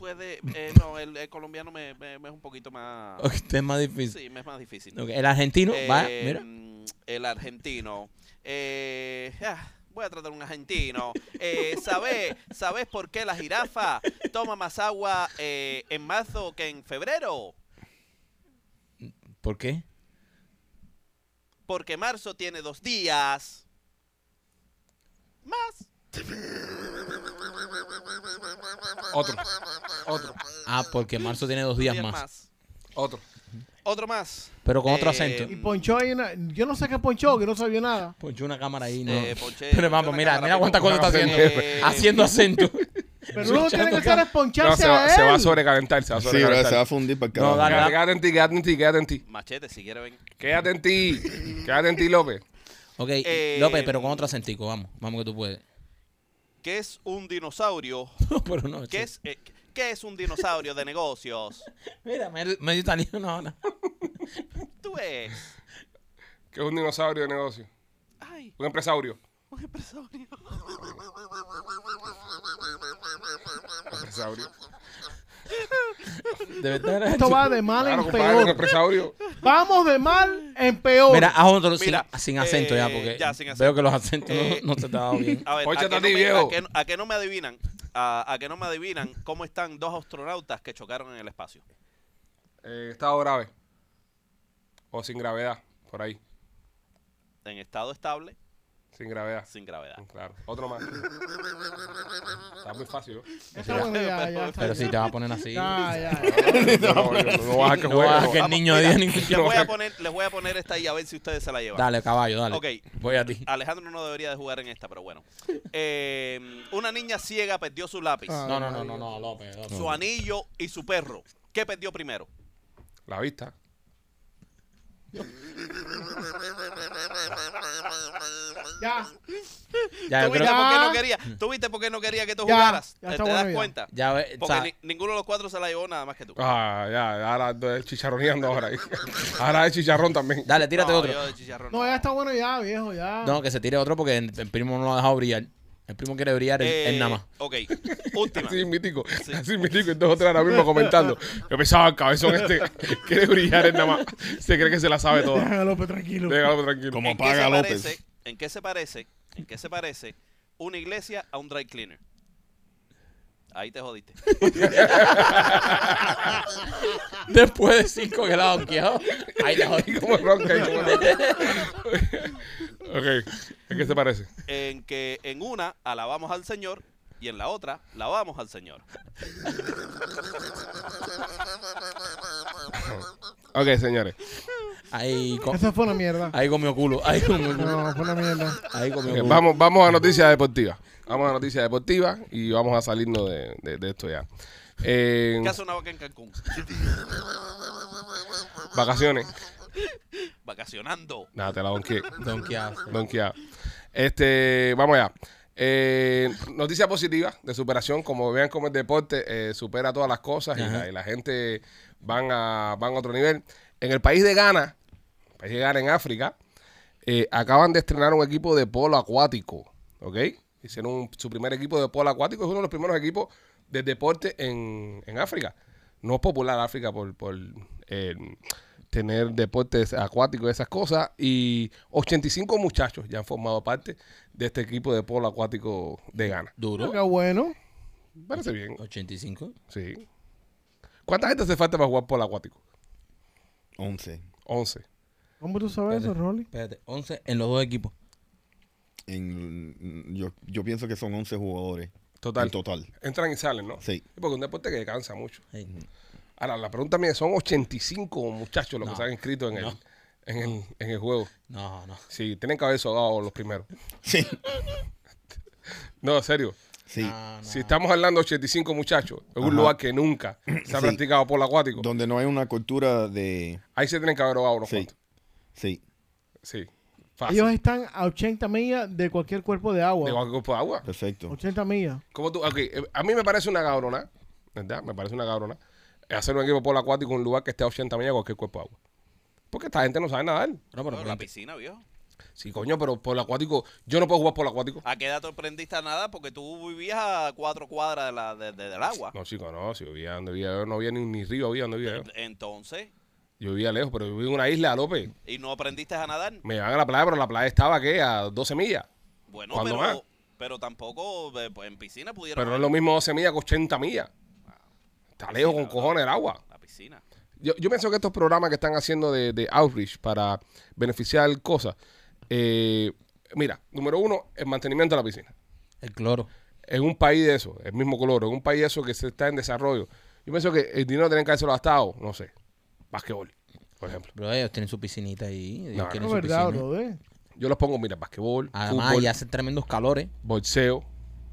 puede... [LAUGHS] eh, no, el, el colombiano me, me- me es un poquito más... Este es más difícil. Sí, me es más difícil. El argentino, va, Eh, mira. El argentino. Eh, ah, voy a tratar un argentino. Eh, ¿sabes, ¿Sabes por qué la jirafa toma más agua eh, en marzo que en febrero? ¿Por qué? Porque marzo tiene dos días. Más. [LAUGHS] Otro. Otro. Ah, porque marzo tiene dos días más. Otro. Otro más. Pero con otro Eh, acento. Y Poncho ahí una- Yo no sé qué Poncho, que no sabía nada. Poncho una cámara ahí, ¿no? Eh, ponché- Pero vamos, ponché mira, una mira cámara cuántas cosas está haciendo. Eh, Haciendo acento. Pero luego tiene que hacer es No, poncharse se va, a se va a sobrecalentar. Se va a Sí, bro, se va sobrecalentar. a fundir para el No, carajo. dale, Quédate, quédate en ti, quédate en ti, quédate en ti. Machete, si quieres ven. Quédate en ti. Quédate en ti, López. Ok, Eh, López, pero con otro acentico, vamos. Vamos que tú puedes. ¿Qué es un dinosaurio? [LAUGHS] pero no, ¿Qué es, eh, ¿Qué es un dinosaurio de negocios? [LAUGHS] Mira, medio, medio italiano ahora. Tú ves. Que es un dinosaurio de negocio. Ay, Un empresario. un empresario. Empresario. De verdad Esto va de mal Claro, en compadre, un peor. empresario. Vamos de mal en peor. Mira, haz otro sin, Mira, sin acento ya, eh, porque ya, sin acento. veo que los acentos no- Eh, no, se te ha dado bien. A ver, Pónchate a que, no me, a, que, a que no me adivinan, a, a que no me adivinan cómo están dos astronautas que chocaron en el espacio. Eh, estado grave. O sin gravedad. Por ahí. En estado estable, Sin gravedad. sin gravedad. Claro. Otro más. Está muy fácil, ¿no? Está bueno, ya, ya, está Pero bien. si te vas a poner así. Ya, ya. No, no, no, no vas a que No vas a juegue. que el niño de mira, día ni- les, voy a poner, les voy a poner esta ahí a ver si ustedes se la llevan. Dale, caballo, dale. Ok. Voy a ti. Alejandro no debería de jugar en esta, pero bueno. Eh, una niña ciega perdió su lápiz, Ah. No, no, no, no, no, López. López. su anillo y su perro. ¿Qué perdió primero? La vista. Ya. Ya, ¿Tú viste creo- por qué Ya. no quería? ¿Tú viste por qué no quería que tú Ya, jugaras? ya ¿Te, te das ya. cuenta? ya ve- o Porque sea, ni- ninguno de los cuatro se la llevó nada más que tú. Ah, ya, ahora estoy chicharroneando ahora. Ahora es chicharrón también. dale, tírate No, otro. yo de No, ya está bueno ya, viejo, ya. No, que se tire otro porque el, el primo no lo ha dejado brillar. El primo quiere brillar, él, Eh, él nada más. Ok, última. [LAUGHS] Así mítico, Sí. así mítico, entonces otro ahora mismo comentando. Yo pensaba, el cabezón este [LAUGHS] quiere brillar en nada más. Se cree que se la sabe toda. Deja a López tranquilo. Déjalo tranquilo. Como ¿En qué, paga López. parece, ¿En qué se parece? ¿En qué se parece una iglesia a un dry cleaner? Ahí te jodiste. [LAUGHS] Después de cinco que la ahí te jodí. como ronca y como [LAUGHS] Ok, ¿en qué se parece? En que en una alabamos al Señor y en la otra lavamos al Señor. [LAUGHS] Ok, señores. Ahí, co- Esa fue una mierda. ahí comió culo. Ahí comió culo. No, fue una mierda. Ahí comió Ok, culo. vamos, vamos a noticias deportivas. Vamos a noticias deportivas y vamos a salirnos de, de- de esto ya. Eh, ¿Qué hace una vaca en Cancún? [LAUGHS] vacaciones. Vacacionando. Nada, te la donkeé. Donkeado. Donkeado. Este, vamos allá. Eh, noticia positiva de superación. Como vean como el deporte eh, supera todas las cosas y Ajá. la, y la gente van a, van a otro nivel. En el país de Ghana, el país de Ghana en África, eh, acaban de estrenar un equipo de polo acuático. ¿Ok? Hicieron un- su primer equipo de polo acuático. Es uno de los primeros equipos de deporte en, en África. No es popular África por, por eh, tener deportes acuáticos y esas cosas. Y 85 muchachos ya han formado parte de este equipo de polo acuático de Ghana. Duro. Qué bueno. Parece bien, 85. sí. ¿Cuánta gente hace falta para jugar polo acuático? 11. 11. ¿Cómo tú sabes eso, Rolly? Espérate, 11 en los dos equipos. En, yo, yo pienso que son 11 jugadores. Total. En total. Entran y salen, ¿no? Sí. Porque es un deporte que cansa mucho. Sí. Ahora, la pregunta mía es, son 85 muchachos los No, que se han inscrito en, el, en, el, en el juego. No, no. Sí, tienen que haber sobrado los primeros. Sí. [LAUGHS] No, en serio. Sí. No, no. Si estamos hablando de 85 muchachos, en un Ajá. lugar que nunca se ha Sí. practicado polo acuático, Donde no hay una cultura de. ahí se tienen que haber ahogado unos Sí. cuantos. Sí. Sí. Fácil. Ellos están a 80 millas de cualquier cuerpo de agua. De cualquier cuerpo de agua. Perfecto. 80 millas. ¿Cómo tú? eh, a mí me parece una cabrona, ¿verdad? Me parece una cabrona hacer un equipo polo acuático en un lugar que esté a 80 millas de cualquier cuerpo de agua. Porque esta gente no sabe nadar. No, pero la piscina, viejo. Sí, coño, pero polo acuático, yo no puedo jugar polo acuático. ¿A qué edad te aprendiste a nada? Porque tú vivías a cuatro cuadras de la, de- de- del agua. No, chico, no, si vivía donde vivía, yo no había ni, ni río, había donde vivía yo. Entonces, Yo vivía lejos, pero yo vivía en una isla, López. ¿y no aprendiste a nadar? Me llevaban a la playa, pero la playa estaba, ¿qué? A 12 millas. Bueno, ¿Cuándo pero, más? pero tampoco eh, pues, en piscina pudieron. Pero no es lo mismo 12 millas que 80 millas. Está lejos con cojones el agua. La piscina. Yo, yo pienso que estos programas que están haciendo de, de outreach para beneficiar cosas, eh, mira, número uno, el mantenimiento de la piscina. El cloro. En un país de eso, el mismo color, en un país de eso que se está en desarrollo, yo pienso que el dinero tienen que haberse gastado, no sé, basquetbol, por ejemplo. Pero ellos tienen su piscinita ahí. ellos No, tienen No su es verdad, piscina. bro. Yo los pongo, mira, basquetbol, Además, fútbol, y hacen tremendos calores. boxeo,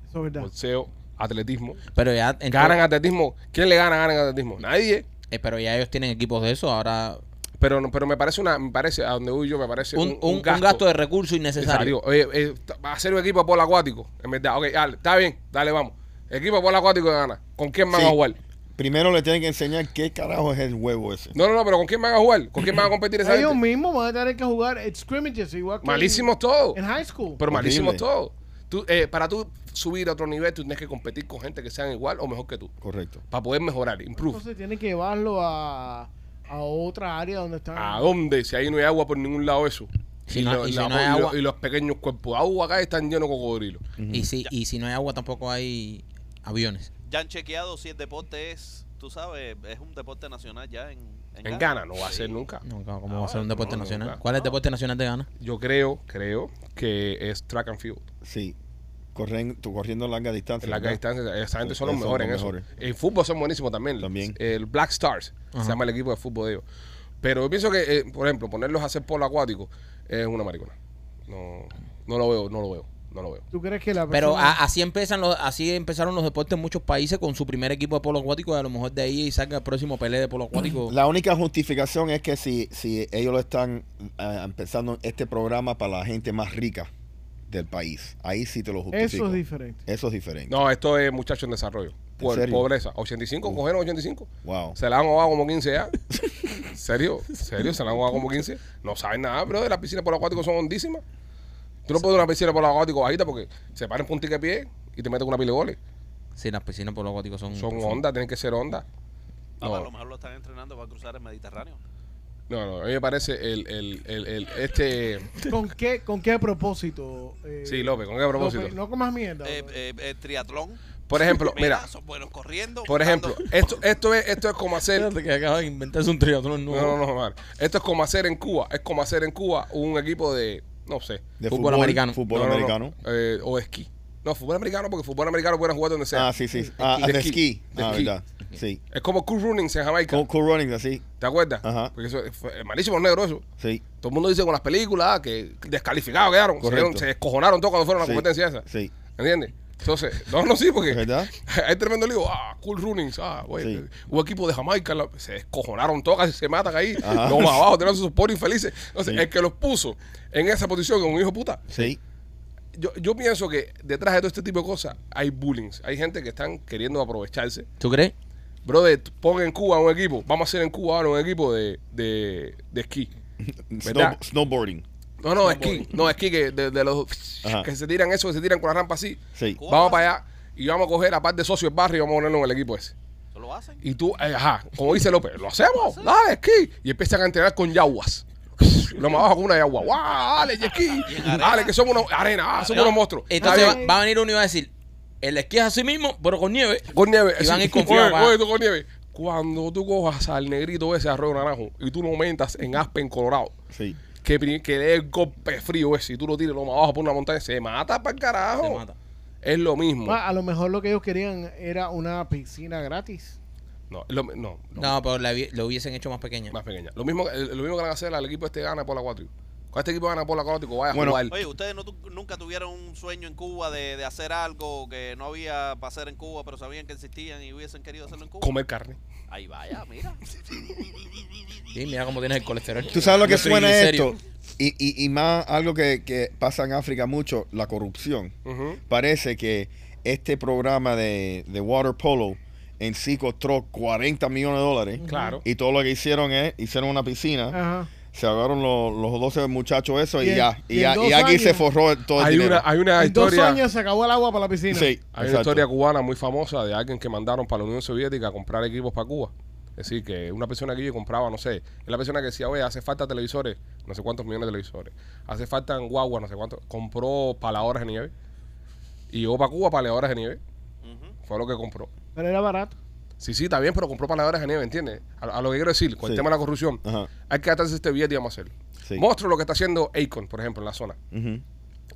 Eso es verdad. boxeo, atletismo. Pero ya, en Ganan atletismo. ¿Quién le gana, gana en atletismo? Nadie. eh, pero ya ellos tienen equipos de eso. Ahora, Pero, no- pero me parece una, me parece, a donde voy yo, me parece un, un- un gasto. de recursos innecesario. Exacto. Oye, eh, t- va a hacer un equipo de polo acuático. En verdad, ok, dale, está bien, dale, vamos. Equipo de polo acuático de gana. ¿Con quién van Sí. a jugar? Primero le tienen que enseñar qué carajo es el huevo ese. No, no, no, pero ¿con quién van a jugar? ¿Con quién van a competir esa Ellos gente? mismos van a tener que jugar scrimmages igual que Malísimos todos. en, high school. Pero Horrible. malísimos todos. Tú, eh, para tú subir a otro nivel, tú tienes que competir con gente que sean igual o mejor que tú. Correcto. Para poder mejorar, improve. Entonces tienen que llevarlo a, a otra área donde están. ¿A dónde? Si ahí no hay agua por ningún lado eso. Si no- y si no hay y agua- y los pequeños cuerpos de agua acá están llenos de cocodrilos. y, si, y si no hay agua, tampoco hay aviones. Ya han chequeado si el deporte es, tú sabes, es un deporte nacional ya en, En Ghana no va a Sí. ser nunca. ¿Cómo Ah, va a ser un deporte no, nacional? nunca. ¿Cuál es el deporte nacional de Ghana? Yo creo, creo que es track and field. Sí. Corren, tú corriendo larga distancia. En larga distancia, esa gente Sí, son los son mejores en eso. El fútbol son buenísimos también. También. El Black Stars Ajá. se llama el equipo de fútbol de ellos. Pero yo pienso que, eh, por ejemplo, ponerlos a hacer polo acuático es una maricona. No, no lo veo, no lo veo, no lo veo. ¿Tú crees que la Pero persona- a- así empiezan los, así empezaron los deportes en muchos países con su primer equipo de polo acuático y a lo mejor de ahí salga el próximo pelea de polo acuático. La única justificación es que si, si ellos lo están eh, empezando este programa para la gente más rica, del país. Ahí sí te lo justifico. Eso es diferente. Eso es diferente. No, esto es muchacho en desarrollo. Po- serio? pobreza. 85, cogieron 85. Wow. Se la han ahogado como 15 ya. [LAUGHS] ¿Serio? ¿Serio? ¿Se la han ahogado como 15? No saben nada, bro. Las piscinas por acuáticos son hondísimas. Tú no puedes ir a una piscina por acuático bajita porque se paran puntica de pie y te meten con una pila de goles. Sí, las piscinas por los góticos son. Son ondas, tienen que ser ondas. Papá, a lo No, mejor lo están entrenando para cruzar el Mediterráneo. no, no, a mí me parece el, el, el, el- este... [LAUGHS] ¿Con qué, con qué propósito? eh, Sí, López, ¿con qué propósito? López? no comas mierda. Eh, bro. eh, eh, triatlón. Por ejemplo, [LAUGHS] mira, son buenos corriendo. por ejemplo, esto, esto, es, esto es como hacer... Espérate que acabas de inventarse un triatlón No, nuevo. no, no, madre. Esto es como hacer en Cuba. Es como hacer en Cuba un equipo de, no sé. De Fútbol americano. Fútbol No, no, no. americano. Eh, o esquí. No, fútbol americano porque fútbol americano pueden jugar donde sea. Ah, sí, sí. Ah, De de esquí. De Ah, esquí. verdad. Sí. Es como cool runnings en Jamaica. Cool, cool running, así. ¿Te acuerdas? Ajá. Porque eso fue malísimo los negros eso. Sí. Todo el mundo dice con las películas que descalificados quedaron. Se, Correcto. dieron- se descojonaron todos cuando fueron a la Sí. competencia esa. Sí. ¿Entiendes? Entonces, no, no, sí, porque [LAUGHS] hay tremendo lío. Ah, cool runnings. Ah, güey. Sí. Un equipo de Jamaica la- se descojonaron todos, casi se matan ahí. Ajá. Los más abajo, tienen sus poros infelices. Entonces, Sí. el que los puso en esa posición es un hijo de puta. Sí. Yo, yo pienso que detrás de todo este tipo de cosas hay bullying. Hay gente que están queriendo aprovecharse. ¿Tú crees? Brother, pon en Cuba un equipo. Vamos a hacer en Cuba ahora un equipo de, de, de esquí. [LAUGHS] Snow- snowboarding. No, no, esquí. No, esquí que de, de los Ajá. que se tiran eso, que se tiran con la rampa así. Sí. Vamos para allá y vamos a coger a par de socios del barrio y vamos a ponerlo en el equipo ese. ¿Eso lo hacen? Y tú, eh, ajá, como dice López, lo hacemos, dale, esquí. Y empiezan a entrenar con yaguas. Lo más abajo con una yagua. ¡Guau! Dale, y esquí. Dale, que somos unos arena, ah, somos unos monstruos. Entonces Está va, bien. va a venir uno y va a decir: el esquí es así mismo, pero con nieve. Con nieve. Y van a ir confiados [LAUGHS] Oye, para- oye, tú con nieve. Cuando tú cojas al negrito ese arroyo naranjo y tú lo aumentas en Aspen, Colorado, Sí que, que dé el golpe frío es si tú lo tires lo más abajo por una montaña, se mata para el carajo. Se mata. Es lo mismo. A lo mejor lo que ellos querían era una piscina gratis. No, no, no, pero la, lo hubiesen hecho más pequeña. Más pequeña. Lo mismo, lo mismo que van a hacer al equipo este gana por la 4 con este equipo de Anapola Cótico vaya bueno, a jugar. Oye, ¿ustedes nunca tuvieron un sueño en Cuba de, hacer algo que no había para hacer en Cuba, pero sabían que existían y hubiesen querido hacerlo en Cuba? Comer carne. Ahí vaya, mira. [LAUGHS] y mira cómo tienes el colesterol. Tú sabes lo que suena esto. Y, y, y, más algo que, pasa en África mucho, la corrupción. Parece que este programa de, de water polo en sí costó 40 millones de dólares. Claro. Y todo lo que hicieron es, hicieron una piscina. Ajá se agarraron los, los 12 muchachos eso y, Y en- ya. y Y, en ya, dos y aquí se forró todo el Hay dinero. una, hay una En dos historia. años se acabó el agua para la piscina. Sí, Hay una historia cubana muy famosa de alguien que mandaron para la Unión Soviética a comprar equipos para Cuba. Es decir, que una persona que compraba, no sé, es la persona que decía, oye, hace falta televisores, no sé cuántos millones de televisores, hace falta guaguas, no sé cuántos, compró paladoras de nieve y llegó para Cuba paladoras de nieve, fue lo que compró. Pero era barato. Sí, sí, está bien, pero compró paladoras de nieve, ¿entiendes? A, a lo que quiero decir, con el tema de la corrupción, Ajá. hay que atarse este billete y vamos a hacerlo. Sí. Monstruo lo que está haciendo Akon, por ejemplo, en la zona. Ujú.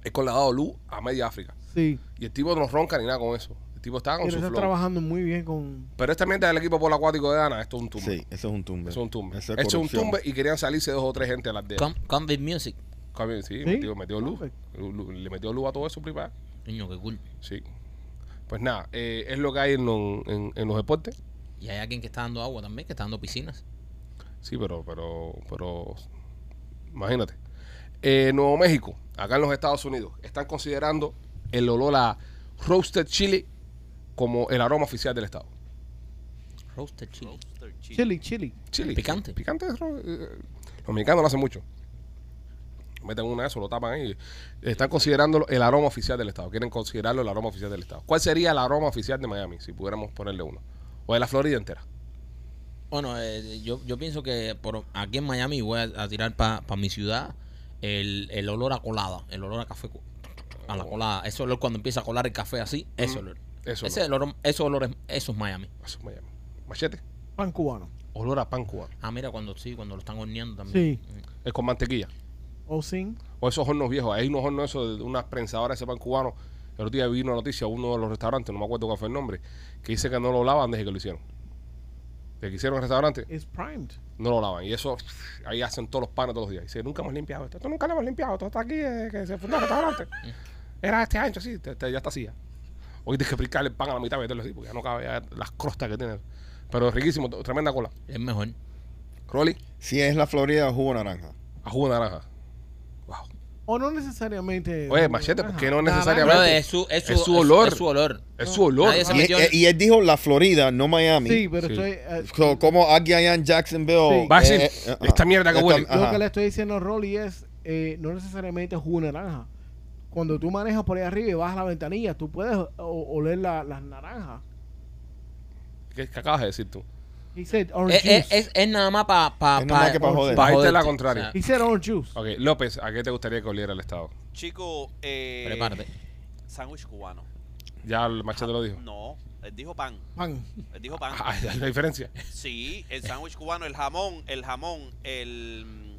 Akon le ha dado luz a media África. Sí. Y el tipo no ronca ni nada con eso. El tipo está con Pero su está flow. trabajando muy bien con. Pero esta mierda del equipo polo acuático de Ana, esto es un tumbe. Sí, eso es un tumbe. Eso es un tumbe. Eso Eso es un tumbe y querían salirse dos o tres gente a las de Convict Music. Sí, Sí. Metió, metió luz. Le metió luz a todo eso privado. Niño, qué cool. Sí. Pues nada, eh, es lo que hay en, lo- en- en los deportes. Y hay alguien que está dando agua también, que está dando piscinas. Sí, pero, pero, pero, imagínate. Eh, Nuevo México, acá en los Estados Unidos, están considerando el olor a roasted chili como el aroma oficial del estado. Roasted chili. Roaster chili. Chili, chili. Chili. Picante. Picante. es ro- eh, Los mexicanos lo hacen mucho. Meten una de eso, lo tapan ahí. Están considerándolo el aroma oficial del estado. Quieren considerarlo el aroma oficial del estado. ¿Cuál sería el aroma oficial de Miami si pudiéramos ponerle uno? O de la Florida entera. Bueno, eh, yo, yo pienso que por aquí en Miami voy a, a tirar para mi ciudad el, el olor a colada, el olor a café, a la colada. Ese olor cuando empieza a colar el café así, ese olor. Eso, Ese olor, ese olor es, eso es Miami. eso es Miami. Machete. Pan cubano. Olor a pan cubano. Ah, mira, cuando sí, cuando lo están horneando también. Sí. Es con mantequilla. O sin. O esos hornos viejos. Hay unos hornos esos de unas prensadoras de ese pan cubano. El otro día vi una noticia a uno de los restaurantes, no me acuerdo cuál fue el nombre, que dice que no lo lavan desde que lo hicieron. Desde que hicieron el restaurante, Es primed. no lo lavan. Y eso, ahí hacen todos los panes todos los días. Dice, nunca hemos limpiado esto. Esto nunca lo hemos limpiado. Esto está aquí desde que se fundó el restaurante. [LAUGHS] Era este ancho, sí. te- te- ya está así ya. Hoy tienes que picar el pan a la mitad y meterlo así, porque ya no cabe ya las crostas que tiene. Pero es riquísimo, tremenda cola. Es mejor. Rolly, Si es la Florida, jugo naranja. a jugo de naranja. O no necesariamente. Oye, Machete, ¿por qué no necesariamente? Brother, es su, es su, Es su olor. Es, su olor. Es su olor. Y, y él dijo la Florida, no Miami. Sí, pero Sí. estoy. So, como alguien allá en Jacksonville. Sí. Va a decir, eh, eh, esta mierda que esta- huele. Yo lo que le estoy diciendo a Rolly es, eh, no necesariamente jugo de naranja. Cuando tú manejas por ahí arriba y vas a la ventanilla, tú puedes oler la- las naranjas. ¿Qué, qué acabas de decir tú? He said orange es, es, juice. es, es nada más para pa, Es nada más que pa' joder. Pa' irte joderte. la contraria. He said orange juice. Ok, López, ¿a qué te gustaría que oliera el Estado? Chico, eh, prepárate. sándwich cubano. Ya el Machete lo dijo. No, él dijo pan. Pan. Él dijo pan. Ah, ¿hay una diferencia? Sí, el sándwich cubano, el jamón, el jamón, el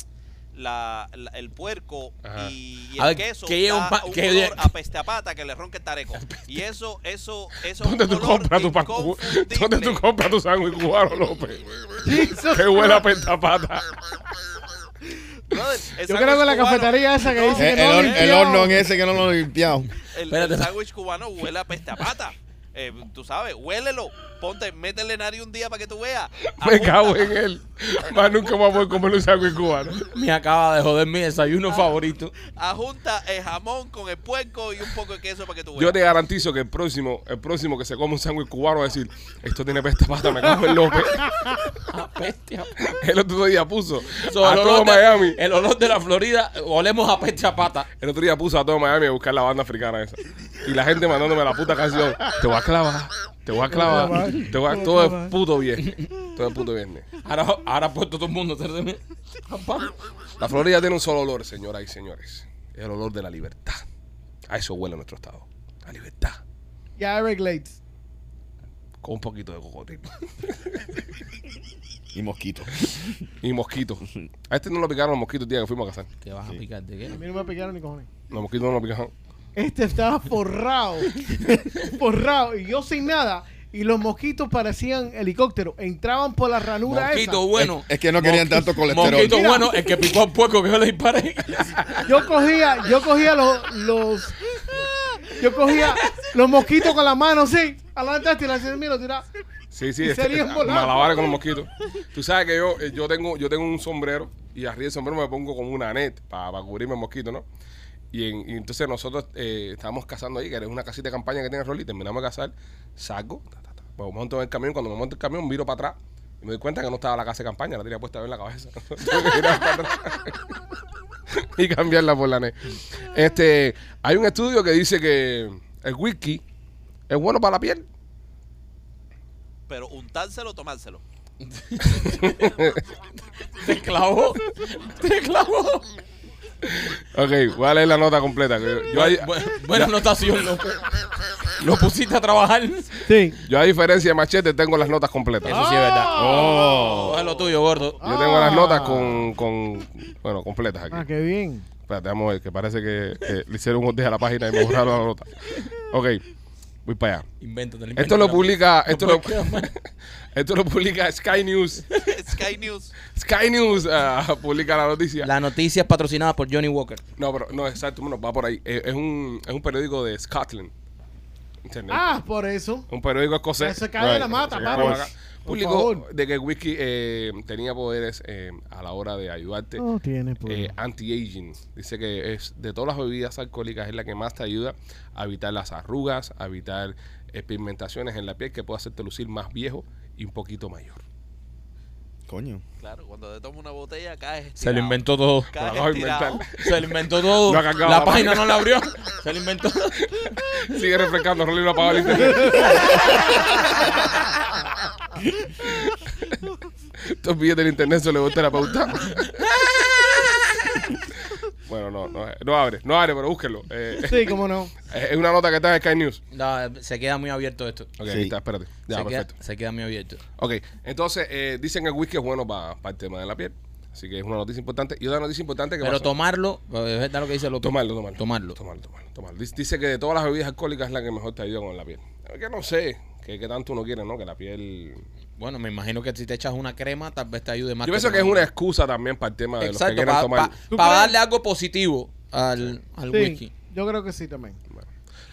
la, la- el puerco Ajá. y, el ver, queso que un da pa- un que olor a peste a pata que le ronca el tareco. Y eso, eso, eso ¿Dónde es un tú compras tu pan. ¿Dónde tú compras tu sándwich cubano, López? Que huele a pentapata. Brother, Yo creo que la cubano- cafetería esa que No, dice El, que no el horno en ese que no lo he limpiado. El, el sándwich cubano huele a peste a pata. Eh, tú sabes, huélelo. Ponte, métele nariz un día para que tú veas. Me cago en él. Más nunca voy a poder comer un sándwich cubano. Me acaba de joder mi desayuno favorito. Ajunta el jamón con el puerco y un poco de queso para que tú veas. Yo te garantizo que el próximo, el próximo que se come un sándwich cubano va a decir, esto tiene pesta pata, me cago en López. [LAUGHS] Ah, bestia. El otro día puso So, a todo de, Miami. el olor de la Florida, olemos a peste a pata. El otro día puso a todo Miami a buscar la banda africana esa. Y la gente mandándome la puta canción. Te voy a clavar, te voy a clavar, te voy a... Todo es puto viernes. Todo es puto viernes. Ahora, ahora ha puesto todo el mundo. a La Florida tiene un solo olor, señoras y señores. El olor de la libertad. A eso huele nuestro estado. La libertad. Ya Everglades. Con un poquito de cocotero. [LAUGHS] Y mosquito. Y mosquitos. A este no lo picaron los mosquitos el día que fuimos a cazar. ¿Qué vas a picar de A qué? mí no me picaron ni cojones. Los mosquitos no lo picaron. Este estaba forrado. [LAUGHS] forrado. Y yo sin nada. Y los mosquitos parecían helicópteros. Entraban por la ranura Mosquito esa. bueno. Es que no querían tanto colesterol. Mosquito Mira. bueno, el que picó al puerco que yo le disparé. [LAUGHS] Yo cogía, yo cogía los, los yo cogía los mosquitos con la mano, sí. Adelante y la hacía, mira, tira. Sí, sí, Y este, salían volando. malabares con los mosquitos. Tú sabes que yo, eh, yo tengo, yo tengo un sombrero y arriba del sombrero me pongo como una net para cubrirme el mosquito, ¿no? Y, en- y entonces nosotros eh, estábamos cazando ahí, que era una casita de campaña que tiene Rolly, terminamos de cazar, salgo, ta, ta, ta, me monto en el camión, cuando me monto en el camión miro para atrás y me doy cuenta que no estaba la casa de campaña, la tenía puesta en la cabeza. [LAUGHS] [LAUGHS] Y cambiarla por la net. Este, hay un estudio que dice que el whisky es bueno para la piel. Pero untárselo o tomárselo. [LAUGHS] Te clavó. Te clavó. Ok, voy a leer la nota completa. que Yo, ahí- Bu- buena anotación. Lo pusiste a trabajar. Eso Sí. yo a diferencia de Machete tengo las notas completas. sí es verdad. Oh. Coge lo tuyo, gordo. Yo tengo las notas Ah. con, con bueno, completas aquí. Ah, qué bien. Espérate, vamos a ver, que parece que, que le hicieron un update a la página y me borraron la nota. Ok, voy para allá. Invéntate. Esto lo publica, No esto lo. Esto lo publica Sky News. [LAUGHS] Sky News. Sky News ah, publica la noticia. La noticia es patrocinada por Johnny Walker. No, pero no, exacto, bueno, va por ahí. Eh, Es un, es un periódico de Scotland. ¿Entiendes? Ah, por eso. Un periódico escocés. Se cae de la mata, Se papi. Por Publicó favor. de que el whisky eh, tenía poderes eh, a la hora de ayudarte No tiene eh, anti-aging. Dice que es de todas las bebidas alcohólicas es la que más te ayuda a evitar las arrugas, a evitar eh, pigmentaciones en la piel que puede hacerte lucir más viejo y un poquito mayor. Coño. Claro, cuando te tomas una botella caes Se lo inventó todo. Lo. Se lo inventó todo. La la página no la abrió. Se lo inventó. Sigue refrescando, Rolly no apaga el internet. [LAUGHS] Estos billetes del internet se le gusta la pauta. Bueno, no, no, no abre, no abre, pero búsquenlo. [LAUGHS] Eh, Sí, cómo no. [LAUGHS] es una nota que está en Sky News. No, se queda muy abierto esto. Ok, Sí. está, espérate. Ya, se, queda, perfecto. se queda muy abierto. Ok, entonces eh, dicen que el whisky es bueno para el tema de la piel. Así que es una noticia importante. Y otra noticia importante que Pero pasó- tomarlo, pues, es verdad lo que dice López. Tomarlo, tomarlo. Tomarlo. Tomarlo, tomarlo, tomarlo. Dice, dice que de todas las bebidas alcohólicas es la que mejor te ayuda con la piel. Es que no sé, que, que tanto uno quiere, ¿no? Que la piel... Bueno, me imagino que si te echas una crema, tal vez te ayude más. Yo pienso que es una excusa también para el tema de los que Exacto, quieren para tomar. ¿Tú crees? darle algo positivo al, al Sí, whisky. yo creo que sí también. Bueno,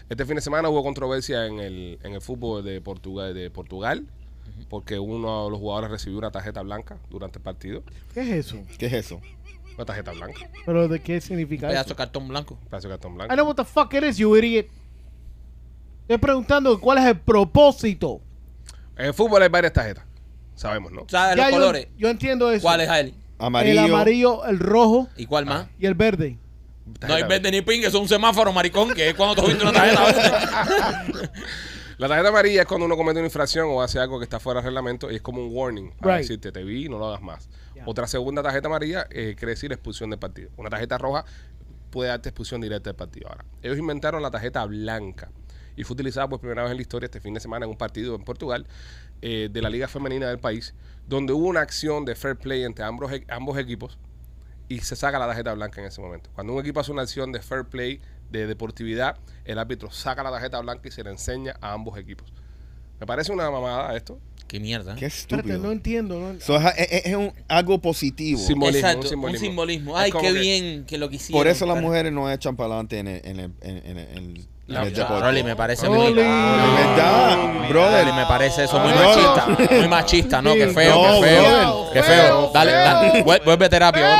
este fin de semana hubo controversia en el, en el fútbol de Portugal, de Portugal porque uno de los jugadores recibió una tarjeta blanca durante el partido. ¿Qué es eso? ¿Qué es eso? Una tarjeta blanca. Pero ¿de qué significa Pedazo eso? de cartón blanco. Pedazo de cartón I blanco. know what the fuck it is, you idiot. Estoy preguntando cuál es el propósito. En el fútbol hay varias tarjetas. Sabemos, ¿no? ¿Sabes Ya los yo, colores? yo entiendo eso. ¿Cuál es él? Amarillo. El amarillo, el rojo ¿Y cuál más? y el verde. No hay Tarjeta- verde ni ping, eso es un semáforo, maricón, que es cuando tú viste una tarjeta verde. [LAUGHS] La tarjeta amarilla es cuando uno comete una infracción o hace algo que está fuera del reglamento y es como un warning para Right. decirte te vi y no lo hagas más. Ya. Otra segunda tarjeta amarilla eh, quiere decir expulsión del partido. Una tarjeta roja puede darte expulsión directa del partido. Ahora, ellos inventaron la tarjeta blanca y fue utilizada por primera vez en la historia este fin de semana en un partido en Portugal eh, de la liga femenina del país donde hubo una acción de fair play entre ambos, e- ambos equipos y se saca la tarjeta blanca en ese momento. Cuando un equipo hace una acción de fair play, de deportividad, el árbitro saca la tarjeta blanca y se la enseña a ambos equipos. Me parece una mamada esto. Qué mierda. Qué Espérate, estúpido. no entiendo. no- So, es, es- es un, algo positivo. Simbolismo, Exacto, un simbolismo. un simbolismo. Es Ay, qué que- bien que lo quisieron. Por eso las mujeres no echan para adelante en el, en el, en, en- el Rolly, me parece muy... Verdad, brother. Rolly, me parece eso muy machista. [LAUGHS] Muy machista, ¿no? Qué feo, No, qué feo. Qué Feo. Dale, feo. dale. Vuel- Vuelve a terapia.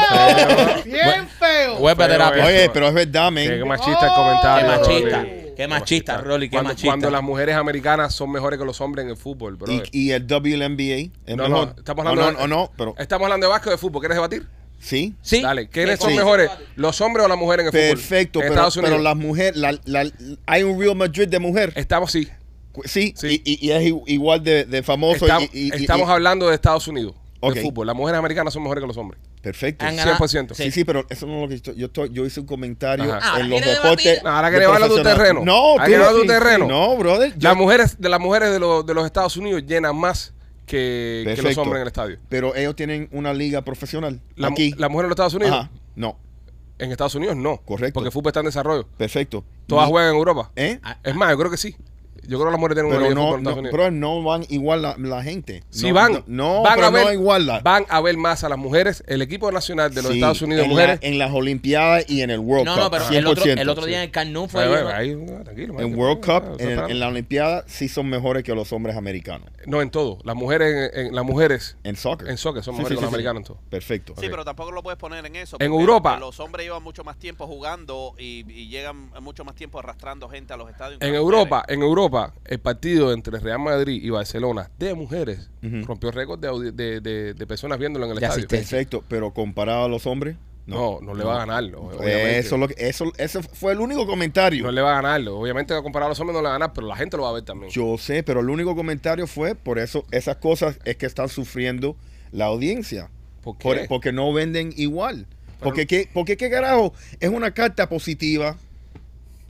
Bien feo. Vuelve terapia. Oye, pero es verdad, Qué men. machista el Oh, comentario. Qué machista. Rolly. Qué machista, Rolly, qué cuando, machista. Cuando las mujeres americanas son mejores que los hombres en el fútbol, bro. Y, y el WNBA es No, no, mejor. estamos O hablando no, de- o no, pero Estamos hablando de básquet o de fútbol. ¿Quieres debatir? Sí. Sí. Dale. ¿Quiénes Sí. son mejores? ¿Los hombres o las mujeres en el fútbol? Perfecto, En pero, Estados Unidos. pero las mujeres, la, la- hay un Real Madrid de mujer. Estamos, sí. Sí, Sí. Y, y- es i- igual de, de famoso. Estamos, y- y- y- estamos y- hablando de Estados Unidos. Ok. De fútbol. Las mujeres americanas son mejores que los hombres. Perfecto. Han ganado- 100%. Sí, sí, pero eso no es lo que estoy, yo estoy, yo hice un comentario Ajá. Ahora en los quiere deportes. debatir. No, ahora de quiere llevarlo a tu profesional. terreno. No, Ahora tú quiere llevarlo a tu sí, terreno. No, brother. yo- Las mujeres de las mujeres de, los de los Estados Unidos llenan más que, que los hombres en el estadio. Pero ellos tienen una liga profesional. La, aquí. las mujeres de los Estados Unidos, Ajá. No, en Estados Unidos no. Correcto. Porque el fútbol está en desarrollo. perfecto. Todas Y- juegan en Europa. ¿Eh? Es más, yo creo que sí. Yo creo que las mujeres tienen Pero no, no, bro, no van igual la, la gente. Sí no, van. No, no, van pero a ver, no igual la. Van a ver más a las mujeres. El equipo nacional de los Sí, Estados Unidos, en, mujeres. la- en las Olimpiadas y en el World No, Cup. no, pero el otro, 100%, el otro día sí. en el Nou fue... Ahí, ahí, ahí, tranquilo, En. World Cup, en, esperando. en la Olimpiada, sí son mejores que los hombres americanos. No, en todo. Las mujeres, en, en- las mujeres En soccer. en soccer son Sí, mejores sí, que los sí, sí. americanos en todo. Perfecto. Sí, Ok. pero tampoco lo puedes poner en eso. En Europa. Los hombres llevan mucho más tiempo jugando y, y llegan mucho más tiempo arrastrando gente a los estadios. En Europa, en Europa, el partido entre Real Madrid y Barcelona de mujeres rompió récord de, de, de- de personas viéndolo en el De estadio. asistencia. Perfecto, pero comparado a los hombres, No, no, le va a ganar. obviamente. Eso, es lo que- eso, ese fue el único comentario. No le va a ganar. Obviamente, comparado a los hombres, no le va a ganar, pero la gente lo va a ver también. Yo sé, pero el único comentario fue por eso, esas cosas es que están sufriendo la audiencia. ¿Por qué? Por- porque no venden igual. Pero- Porque, ¿qué, porque qué carajo? Es una carta positiva.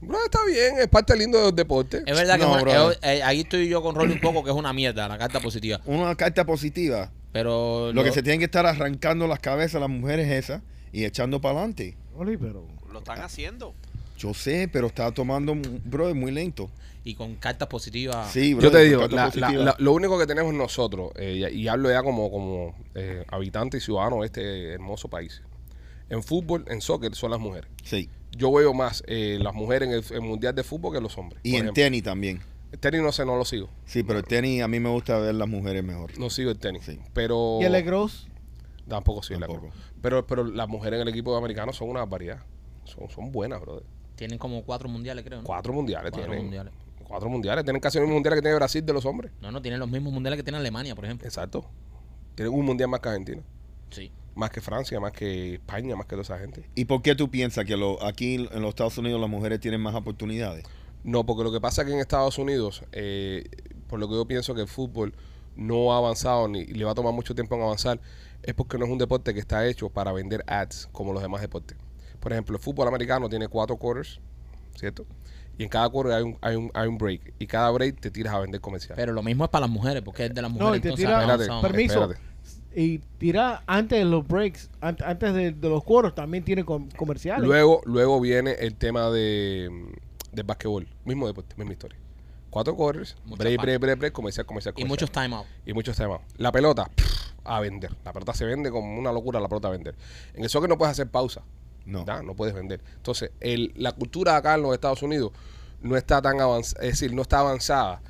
Bro, está bien, es parte lindo del deporte. Es verdad que No, es una- brother. eh, eh, ahí estoy yo con Rolly un poco que es una mierda la carta positiva. Una carta positiva. Pero Lo que se tienen que estar arrancando las cabezas a las mujeres esas y echando para adelante. Oli, pero... Lo están haciendo. Yo sé, pero está tomando, bro, muy lento. y con cartas positivas. Sí, bro. Yo te digo, carta la- positiva. la- la- lo único que tenemos nosotros, eh, y, y hablo ya como, como eh, habitante y ciudadano de este hermoso país, en fútbol, en soccer, son las mujeres. Sí. Yo veo más eh, las mujeres en el, mundial de fútbol que los hombres. Y en ejemplo. tenis también. El tenis no sé, no lo sigo. Sí, pero el tenis a mí me gusta ver las mujeres mejor. No sigo el tenis. Sí. Pero. ¿Y el Legros? Tampoco sigo el Tampoco. lacrosse. Pero, pero las mujeres en el equipo americano son una variedad. Son, son buenas, brother. Tienen como cuatro mundiales, creo. ¿no? Cuatro mundiales Cuatro tienen. mundiales. Cuatro mundiales. Tienen casi los mismos mundiales que tiene Brasil de los hombres. No, no, tienen los mismos mundiales que tiene Alemania, por ejemplo. Exacto. Tienen un mundial más que Argentina. Sí. Más que Francia, más que España, más que toda esa gente. ¿Y por qué tú piensas que lo, aquí en los Estados Unidos las mujeres tienen más oportunidades? No, porque lo que pasa es que en Estados Unidos, eh, por lo que yo pienso que el fútbol no ha avanzado ni le va a tomar mucho tiempo en avanzar, es porque no es un deporte que está hecho para vender ads como los demás deportes. Por ejemplo, el fútbol americano tiene cuatro quarters, ¿cierto? Y en cada quarter hay un, hay un, hay un break. Y cada break te tiras a vender comercial. Pero lo mismo es para las mujeres, porque es de las mujeres. No, y te entonces tira- avanzamos. Espérate, Permiso. espérate. Y tira antes de los breaks, an- antes de, de los cuoros, también tiene com- comerciales. Luego, luego viene el tema de, del basquetbol. Mismo deporte, misma historia. Cuatro quarters, Mucha break, break, break, break, comercial, comercial, Y comercial. muchos timeouts. y muchos temas. La pelota, pff, a vender. La pelota se vende como una locura, la pelota a vender. En el soccer no puedes hacer pausa. No. ¿verdad? No puedes vender. Entonces, el, la cultura acá en los Estados Unidos no está tan avanzada, es decir, no está avanzada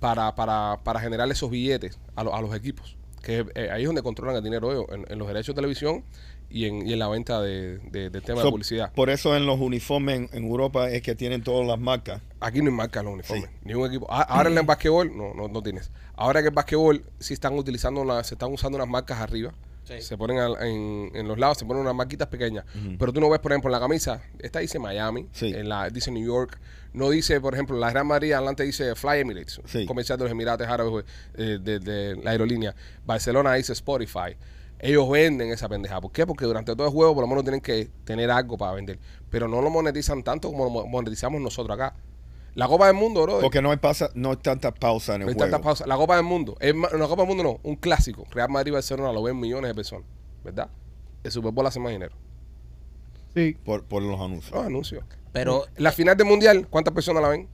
para, para, para generar esos billetes a, lo- a los equipos. Que eh, ahí es donde controlan el dinero ellos, en, en los derechos de televisión y en, y en la venta de, de- del tema So, de publicidad. Por eso en los uniformes en, en Europa es que tienen todas las marcas. Aquí no hay marca en los uniformes. Sí. Ningún equipo. A- Ahora en el basquetbol, no, no, no tienes. Ahora que el basquetbol sí están utilizando una- se están usando unas marcas arriba. Sí. Se ponen al- en, en los lados, se ponen unas marquitas pequeñas. Pero tú no ves, por ejemplo, en la camisa, esta dice Miami, Sí. en la dice New York. No dice, por ejemplo, la Gran María adelante dice Fly Emirates, Sí. comercial de los Emirates Árabes eh, de, de la aerolínea. Barcelona dice Spotify. Ellos venden esa pendeja. ¿Por qué? Porque durante todo el juego por lo menos tienen que tener algo para vender. Pero no lo monetizan tanto como lo mo- monetizamos nosotros acá. La Copa del Mundo, bro. Porque no hay, pasa, no hay tanta pausa en el No hay juego. tanta pausa. La Copa del Mundo. Es ma- la Copa del Mundo no, un clásico. Real Madrid Barcelona lo ven millones de personas. ¿Verdad? El Super Bowl hace más dinero. Sí. Por, por los anuncios. Los anuncios. Pero La final del Mundial, ¿cuántas personas la ven?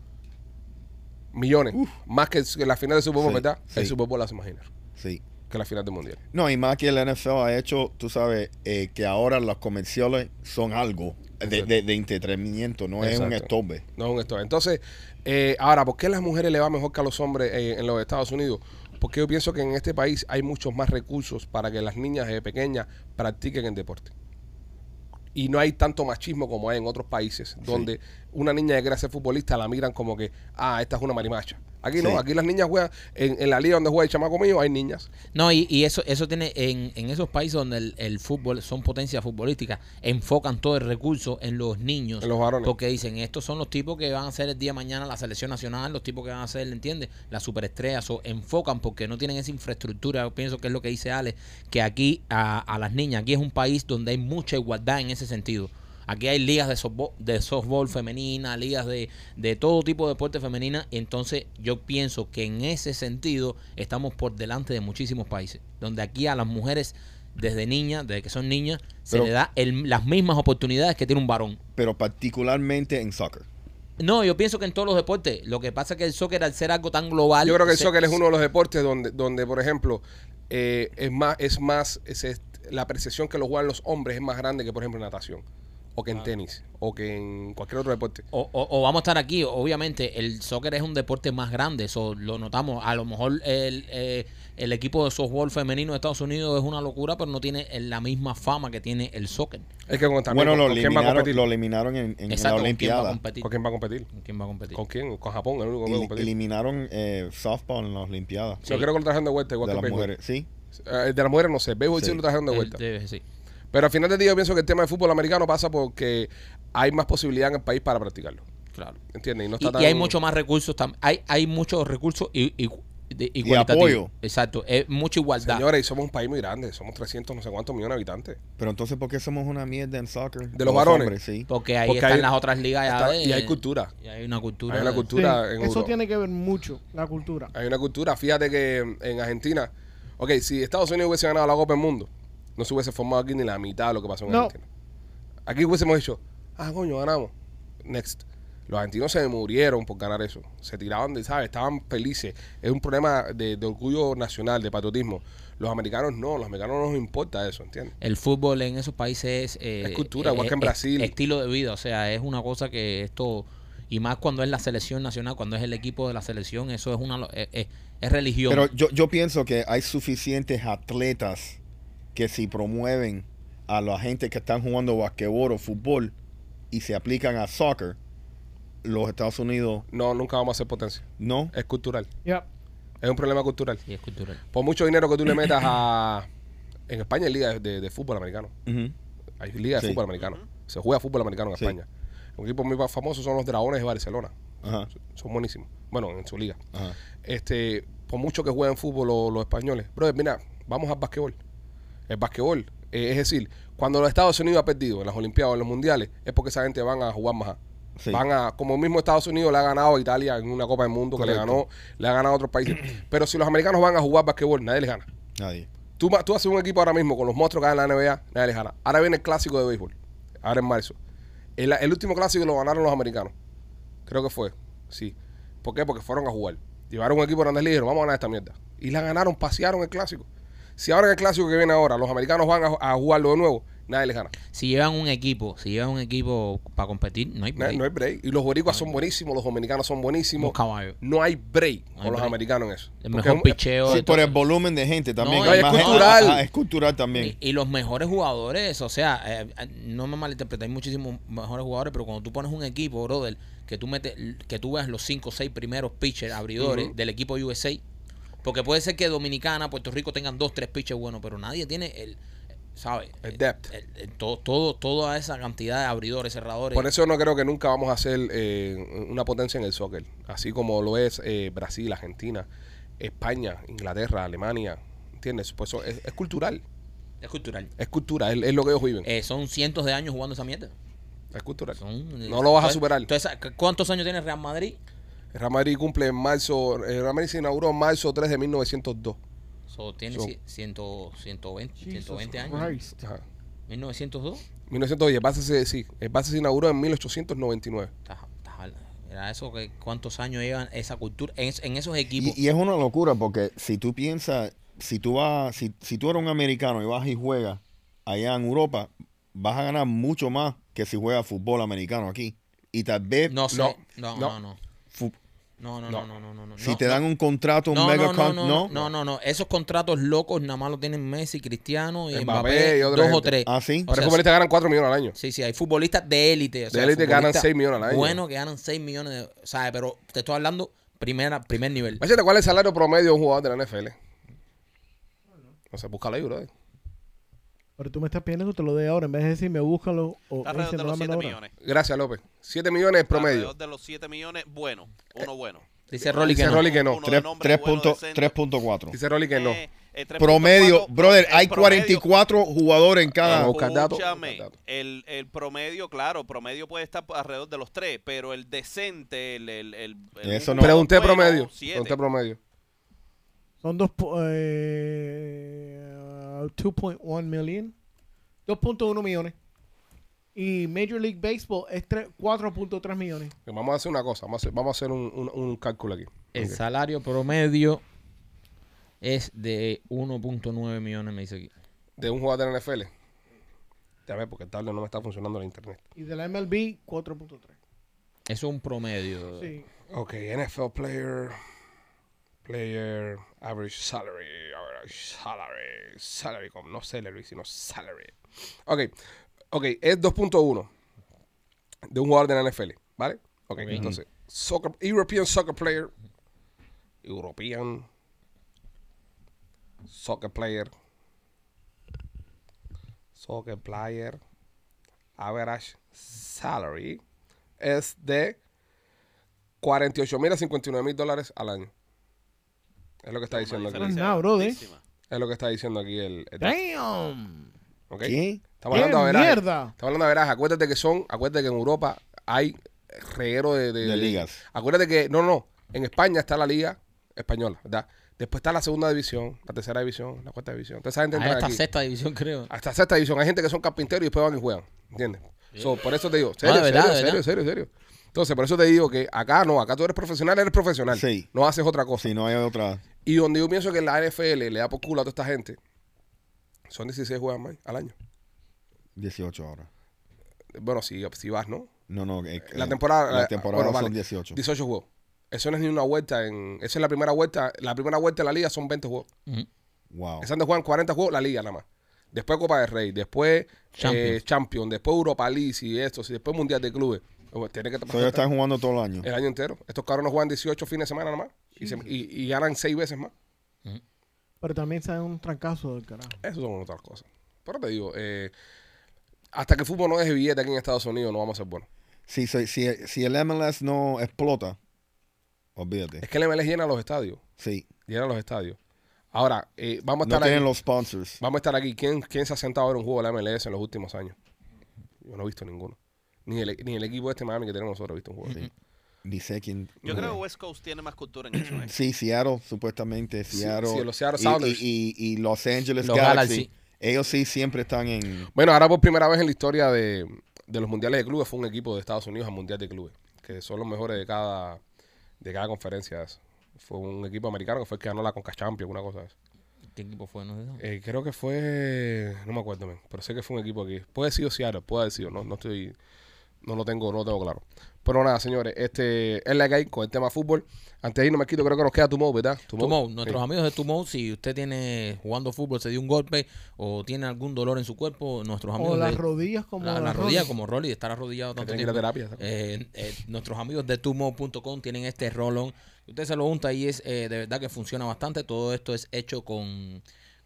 Millones. Más que, la final del Super Bowl, Sí, ¿verdad? El. Super Bowl hace más dinero Sí. Que la final del Mundial. No, y más que el NFL ha hecho, tú sabes, eh, que ahora los comerciales son algo de, Exacto. de, de entretenimiento, no es un estorbe. No es un esto. Entonces, eh, ahora, ¿por qué a las mujeres le va mejor que a los hombres eh, en los Estados Unidos? Porque yo pienso que en este país hay muchos más recursos para que las niñas de pequeñas practiquen el deporte. Y no hay tanto machismo como hay en otros países, donde una niña que quiere ser futbolista la miran como que, ah, esta es una marimacha. Aquí Sí. no, aquí las niñas juegan, en, en la liga donde juega el chamaco mío hay niñas. No, y, y eso eso tiene en, en esos países donde el, el fútbol son potencias futbolísticas, enfocan todo el recurso en los niños. En los varones. Porque dicen, estos son los tipos que van a ser el día de mañana la selección nacional, los tipos que van a ser, ¿entiendes? Las superestrellas. O enfocan porque no tienen esa infraestructura. Yo pienso que es lo que dice Ale, que aquí a, a las niñas, aquí es un país donde hay mucha igualdad en ese sentido. Aquí hay ligas de softball, de softball femenina, ligas de, de todo tipo de deporte femenina. Entonces yo pienso que en ese sentido estamos por delante de muchísimos países. Donde aquí a las mujeres desde niñas, desde que son niñas, se Pero- le da el- las mismas oportunidades que tiene un varón. Pero particularmente en soccer. No, yo pienso que en todos los deportes. Lo que pasa es que el soccer al ser algo tan global... Yo creo que el se- soccer es uno de los deportes donde, donde por ejemplo, eh, es más, es más, es- es- la apreciación que lo juegan los hombres es más grande que, por ejemplo, en natación, o que en tenis, o que en cualquier otro deporte. O, o- o vamos a estar aquí, obviamente el soccer es un deporte más grande, eso lo notamos. A lo mejor el, eh, el equipo de softball femenino de Estados Unidos es una locura, pero no tiene la misma fama que tiene el soccer. Es que con, también, bueno, con, lo con quién va a eliminaron, competir? lo eliminaron en, en Exacto, la ¿con quién va a Olimpiada. competir? ¿Con quién va a competir? ¿Con quién va a competir? ¿Con quién? Con Japón, el único que va a competir. eliminaron eh, softball en las Olimpiadas. Yo creo que lo trajeron de vuelta, igual de que las mujeres. Sí. Eh, de las mujeres no sé, béisbol sí, Sí. lo trajeron de vuelta. sí. Pero al final del día yo pienso que el tema de fútbol americano pasa porque hay más posibilidad en el país para practicarlo. Claro. ¿Entiendes? Y no Y, está y hay mucho más recursos también. Hay, hay muchos recursos y, y, de- igualitativos. apoyo. Exacto. Es mucha igualdad. Señores, y somos un país muy grande, somos 300 no sé cuántos millones de habitantes. Pero entonces, ¿por qué somos una mierda en soccer? De los varones. hombres, sí. Porque ahí Porque están hay- las otras ligas ya está- de- y hay cultura. Y hay una cultura. Hay una cultura Sí, en eso Europa. tiene que ver mucho, la cultura. Hay una cultura. Fíjate que en Argentina, ok, si Estados Unidos hubiese ganado la Copa del Mundo, no se hubiese formado aquí ni la mitad de lo que pasó en No. Argentina. Aquí hubiésemos dicho, ah, coño, ganamos. Next. Los argentinos se murieron por ganar eso. Se tiraban de, ¿sabes? Estaban felices. Es un problema de, de orgullo nacional, de patriotismo. Los americanos no, los americanos no nos importa eso, ¿entiendes? El fútbol en esos países es... eh, Es cultura, igual eh, que en es- Brasil. estilo de vida, o sea, es una cosa que esto... Y más cuando es la selección nacional, cuando es el equipo de la selección, eso es una lo- es, es- es religión. Pero yo, yo pienso que hay suficientes atletas que si promueven a la gente que están jugando basquetbol o fútbol y se aplican a soccer, los Estados Unidos No, nunca vamos a ser potencia. no. Es cultural. Ya. Es un problema cultural. Es cultural. Por mucho dinero que tú le metas a... En España hay liga de, de fútbol americano. Hay liga de Sí. fútbol americano. Se juega fútbol americano en Sí. España. Un equipo muy famoso son los Dragones de Barcelona. Ajá, Son buenísimos. Bueno, en su liga. ajá. Este, por mucho que jueguen fútbol los, los españoles. Brother, mira, vamos al basquetbol. El basquetbol, eh, es decir, cuando los Estados Unidos ha perdido en las Olimpiadas o en los Mundiales, es porque esa gente van a jugar más. Sí. Van a, como mismo Estados Unidos le ha ganado a Italia en una Copa del Mundo, que le ganó, le ha ganado a otros países. [CLEARS THROAT] Pero si los americanos van a jugar basquetbol, nadie les gana. Nadie. Tú, tú haces un equipo ahora mismo con los monstruos que hay en la NBA, nadie les gana. Ahora viene el clásico de béisbol, ahora en marzo. El, el último clásico lo ganaron los americanos. Creo que fue, sí. ¿Por qué? Porque fueron a jugar. Llevaron un equipo de grandes ligas y dijeron, vamos a ganar esta mierda. Y la ganaron, pasearon el clásico. Si ahora en el clásico que viene ahora los americanos van a, a jugarlo de nuevo, nadie les gana. Si llevan un equipo, si llevan un equipo para competir, no hay No, break. no hay break. Y los boricuas son buenísimos, los dominicanos son buenísimos. Unos caballos. No hay break No con los americanos en eso. El Porque mejor es- picheo Sí, por el volumen de gente también. No, es cultural. Es cultural también. Y, y los mejores jugadores, o sea, eh, no me malinterpretes, hay muchísimos mejores jugadores, pero cuando tú pones un equipo, brother, que tú metes, que tú veas los 5 o 6 primeros pitchers, abridores del equipo USA, porque puede ser que Dominicana, Puerto Rico tengan dos, tres pitchers buenos, pero nadie tiene el, ¿sabes? El depth. El- el- todo, todo, toda esa cantidad de abridores, cerradores. Por eso no creo que nunca vamos a ser eh, una potencia en el soccer. Así como lo es eh, Brasil, Argentina, España, Inglaterra, Alemania. ¿Entiendes? Pues eso es, es cultural. es cultural. Es cultural. Es, es lo que ellos viven. Eh, son cientos de años jugando esa mierda. es cultural. Son- No lo vas a superar. Entonces, ¿cuántos años tiene Real Madrid? Real Madrid cumple en marzo. El Real Madrid se inauguró en marzo 3 de 1902. So, tiene So- ci- ciento- 120, Jesus 120 años. Ajá. 1902. 1910. El base se, sí, el base se inauguró en 1899. Está- está- Era eso que cuántos años llevan esa cultura en, es- en esos equipos. Y, y es una locura porque si tú piensas, si tú vas, si, si tú eres un americano y vas y juegas allá en Europa, vas a ganar mucho más que si juegas fútbol americano aquí. Y tal vez no sé. no, No, no. no, no. No, no, no, no, no, no, no. si No, te no. dan un contrato, un no, mega no, no, no, no, no, no, no. Esos contratos locos nada más lo tienen Messi, Cristiano y Mbappé Mbappé, y otra dos o tres. Ah, sí. O Por sea, eso futbolistas ganan 4 millones al año. Sí, sí, hay futbolistas de élite. o sea, De élite que ganan futbolistas 6 millones al año. Bueno, que ganan 6 millones, de, ¿sabes? Pero te estoy hablando primera, primer nivel. Imagínate cuál es el salario promedio de un jugador de la NFL. No sé, búscalo ahí, bro. Pero tú me estás pidiendo que te lo dé ahora en vez de decirme búscalo o Está alrededor de los 7 dámelo ahora. millones. Gracias, López. 7 millones es promedio. Alrededor de los 7 millones, bueno. Uno bueno. Dice Rolly que Dice no. Rolly que no. Uno de Tres- nombre tres bueno, punto- decente. 3.4. Dice Rolly que no. Eh, eh, 3.4, Promedio, brother, hay promedio- 44 jugadores en cada. Escúchame, el, el promedio, claro, promedio puede estar alrededor de los 3, pero el decente, el... el, el, el Eso no- Pregunté bueno, promedio. siete. Pregunté promedio. Son dos, eh, 2.1 million. 2.1 millones. Y Major League Baseball es tres- 4.3 millones. Vamos a hacer una cosa. Vamos a hacer, vamos a hacer un, un- un cálculo aquí. El salario promedio es de 1.9 millones, me dice aquí. De un jugador de la NFL. Ya ves, porque tablet no me está funcionando la internet. Y de la MLB, 4.3. Eso es un promedio. Sí. Ok, NFL player. Player. Average salary. Average salary. Salary. como No salary, sino salary. Ok. Ok, es 2.1 de un jugador de la NFL. ¿Vale? Ok, Ok. entonces. Soccer, European soccer player. European soccer player. Soccer player. Average salary es de 48 mil a 59 mil dólares al año. Es lo que está diciendo aquí. Nada, brother. grandísima. Es lo que está diciendo aquí el. el ¡Damn! ¿ok? ¿Qué? Estamos ¡Qué hablando de veraje. mierda! Estamos hablando de veraje. Acuérdate que son. Acuérdate que en Europa hay reguero de, de, De ligas. Acuérdate que. No, no. En España está la liga española, ¿verdad? Después está la segunda división, la tercera división, la cuarta división. Entonces, esa gente Hay entra hasta aquí. sexta división, creo. Hasta sexta división. Hay gente que son carpinteros y después van y juegan. ¿Entiendes? So, por eso te digo, serio, de verdad, serio, de serio, serio, serio. Entonces, por eso te digo que acá no, acá tú eres profesional, eres profesional. Sí. No haces otra cosa. Si no hay otra. Y donde yo pienso que la NFL le da por culo a toda esta gente, son 16 juegos más al año. 18 horas. Bueno, si, si vas, ¿no? No, no. eh, La temporada, La temporada bueno, son vale. 18. 18 juegos. Eso no es ni una vuelta en. Esa es la primera vuelta. La primera vuelta de la liga son 20 juegos. Ujú. Wow. Esa donde juegan 40 juegos la liga nada más. Después Copa del Rey, después Champions. eh, Champions, después Europa League y esto, y después Mundial de Clubes. Tiene que pasar están jugando todo el año. el año entero. Estos cabrones juegan 18 fines de semana nada más y, se- y- y ganan 6 veces más. Pero también se un trancazo del carajo. Eso son otras cosas. Pero te digo, eh, hasta que el fútbol no deje billete aquí en Estados Unidos, no vamos a ser buenos. Si, si, si, si el MLS no explota, olvídate. Es que el MLS llena los estadios. Sí. Llena los estadios. Ahora, eh, vamos a No estar tienen aquí. los sponsors. Vamos a estar aquí. ¿Quién, ¿Quién se ha sentado a ver un juego de la MLS en los últimos años? Yo no he visto ninguno. Ni el, ni el equipo este Miami que tenemos nosotros visto un juego. así. Ni sé quién. Yo creo que West Coast tiene más cultura en eso. [CLEARS THROAT] ¿eh? Sí, Seattle, supuestamente. Seattle. sí, los Seattle y- Sounders. Y, y- y Los Angeles Los Galaxy. Galaxy. Ellos sí siempre están en. Bueno, ahora por primera vez en la historia de, de los mundiales de clubes fue un equipo de Estados Unidos al mundial de clubes, que son los mejores de cada de cada conferencia. de eso. Fue un equipo americano que fue el que ganó la Conca Champions, una cosa de eso. ¿Qué equipo fue? No sé. Eh, creo que fue. No me acuerdo, men, pero sé que fue un equipo aquí. Puede haber sido Seattle, puede haber sido. No, no estoy. No lo tengo, no lo tengo claro. Pero nada, señores, este es la que hay con el tema fútbol. Antes de irnos, me quito, creo que nos queda Tumo, ¿verdad? Tumou, Sí. nuestros amigos de Tumou, si usted tiene jugando fútbol, se dio un golpe o tiene algún dolor en su cuerpo, nuestros amigos O las de, rodillas como la, la las rodilla Rolly. como Rolly, de estar arrodillado tanto tiene que ir a tiempo. terapia. Eh, eh, nuestros amigos de tumo.com tienen este rolón. Usted se lo unta y es eh, de verdad que funciona bastante. Todo esto es hecho con,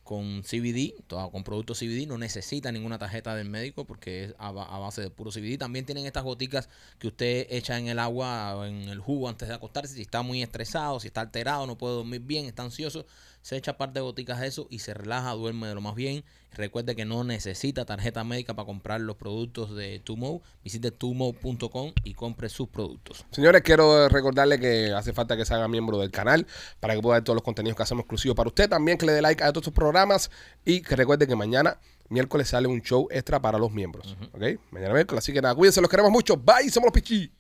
con CBD, todo, con productos CBD. No necesita ninguna tarjeta del médico porque es a, ba- a base de puro CBD. También tienen estas goticas que usted echa en el agua en el jugo antes de acostarse. Si está muy estresado, si está alterado, no puede dormir bien, está ansioso, se echa par de goticas de eso y se relaja, duerme de lo más bien. Recuerde que no necesita tarjeta médica para comprar los productos de Tumo. Visite tumo.com y compre sus productos. Señores, quiero recordarle que hace falta que se haga miembro del canal para que pueda ver todos los contenidos que hacemos exclusivos para usted. También que le dé like a todos estos programas y que recuerde que mañana, miércoles, sale un show extra para los miembros. ¿Ok? Mañana miércoles. Así que nada, cuídense, los queremos mucho. Bye, somos los Pichi.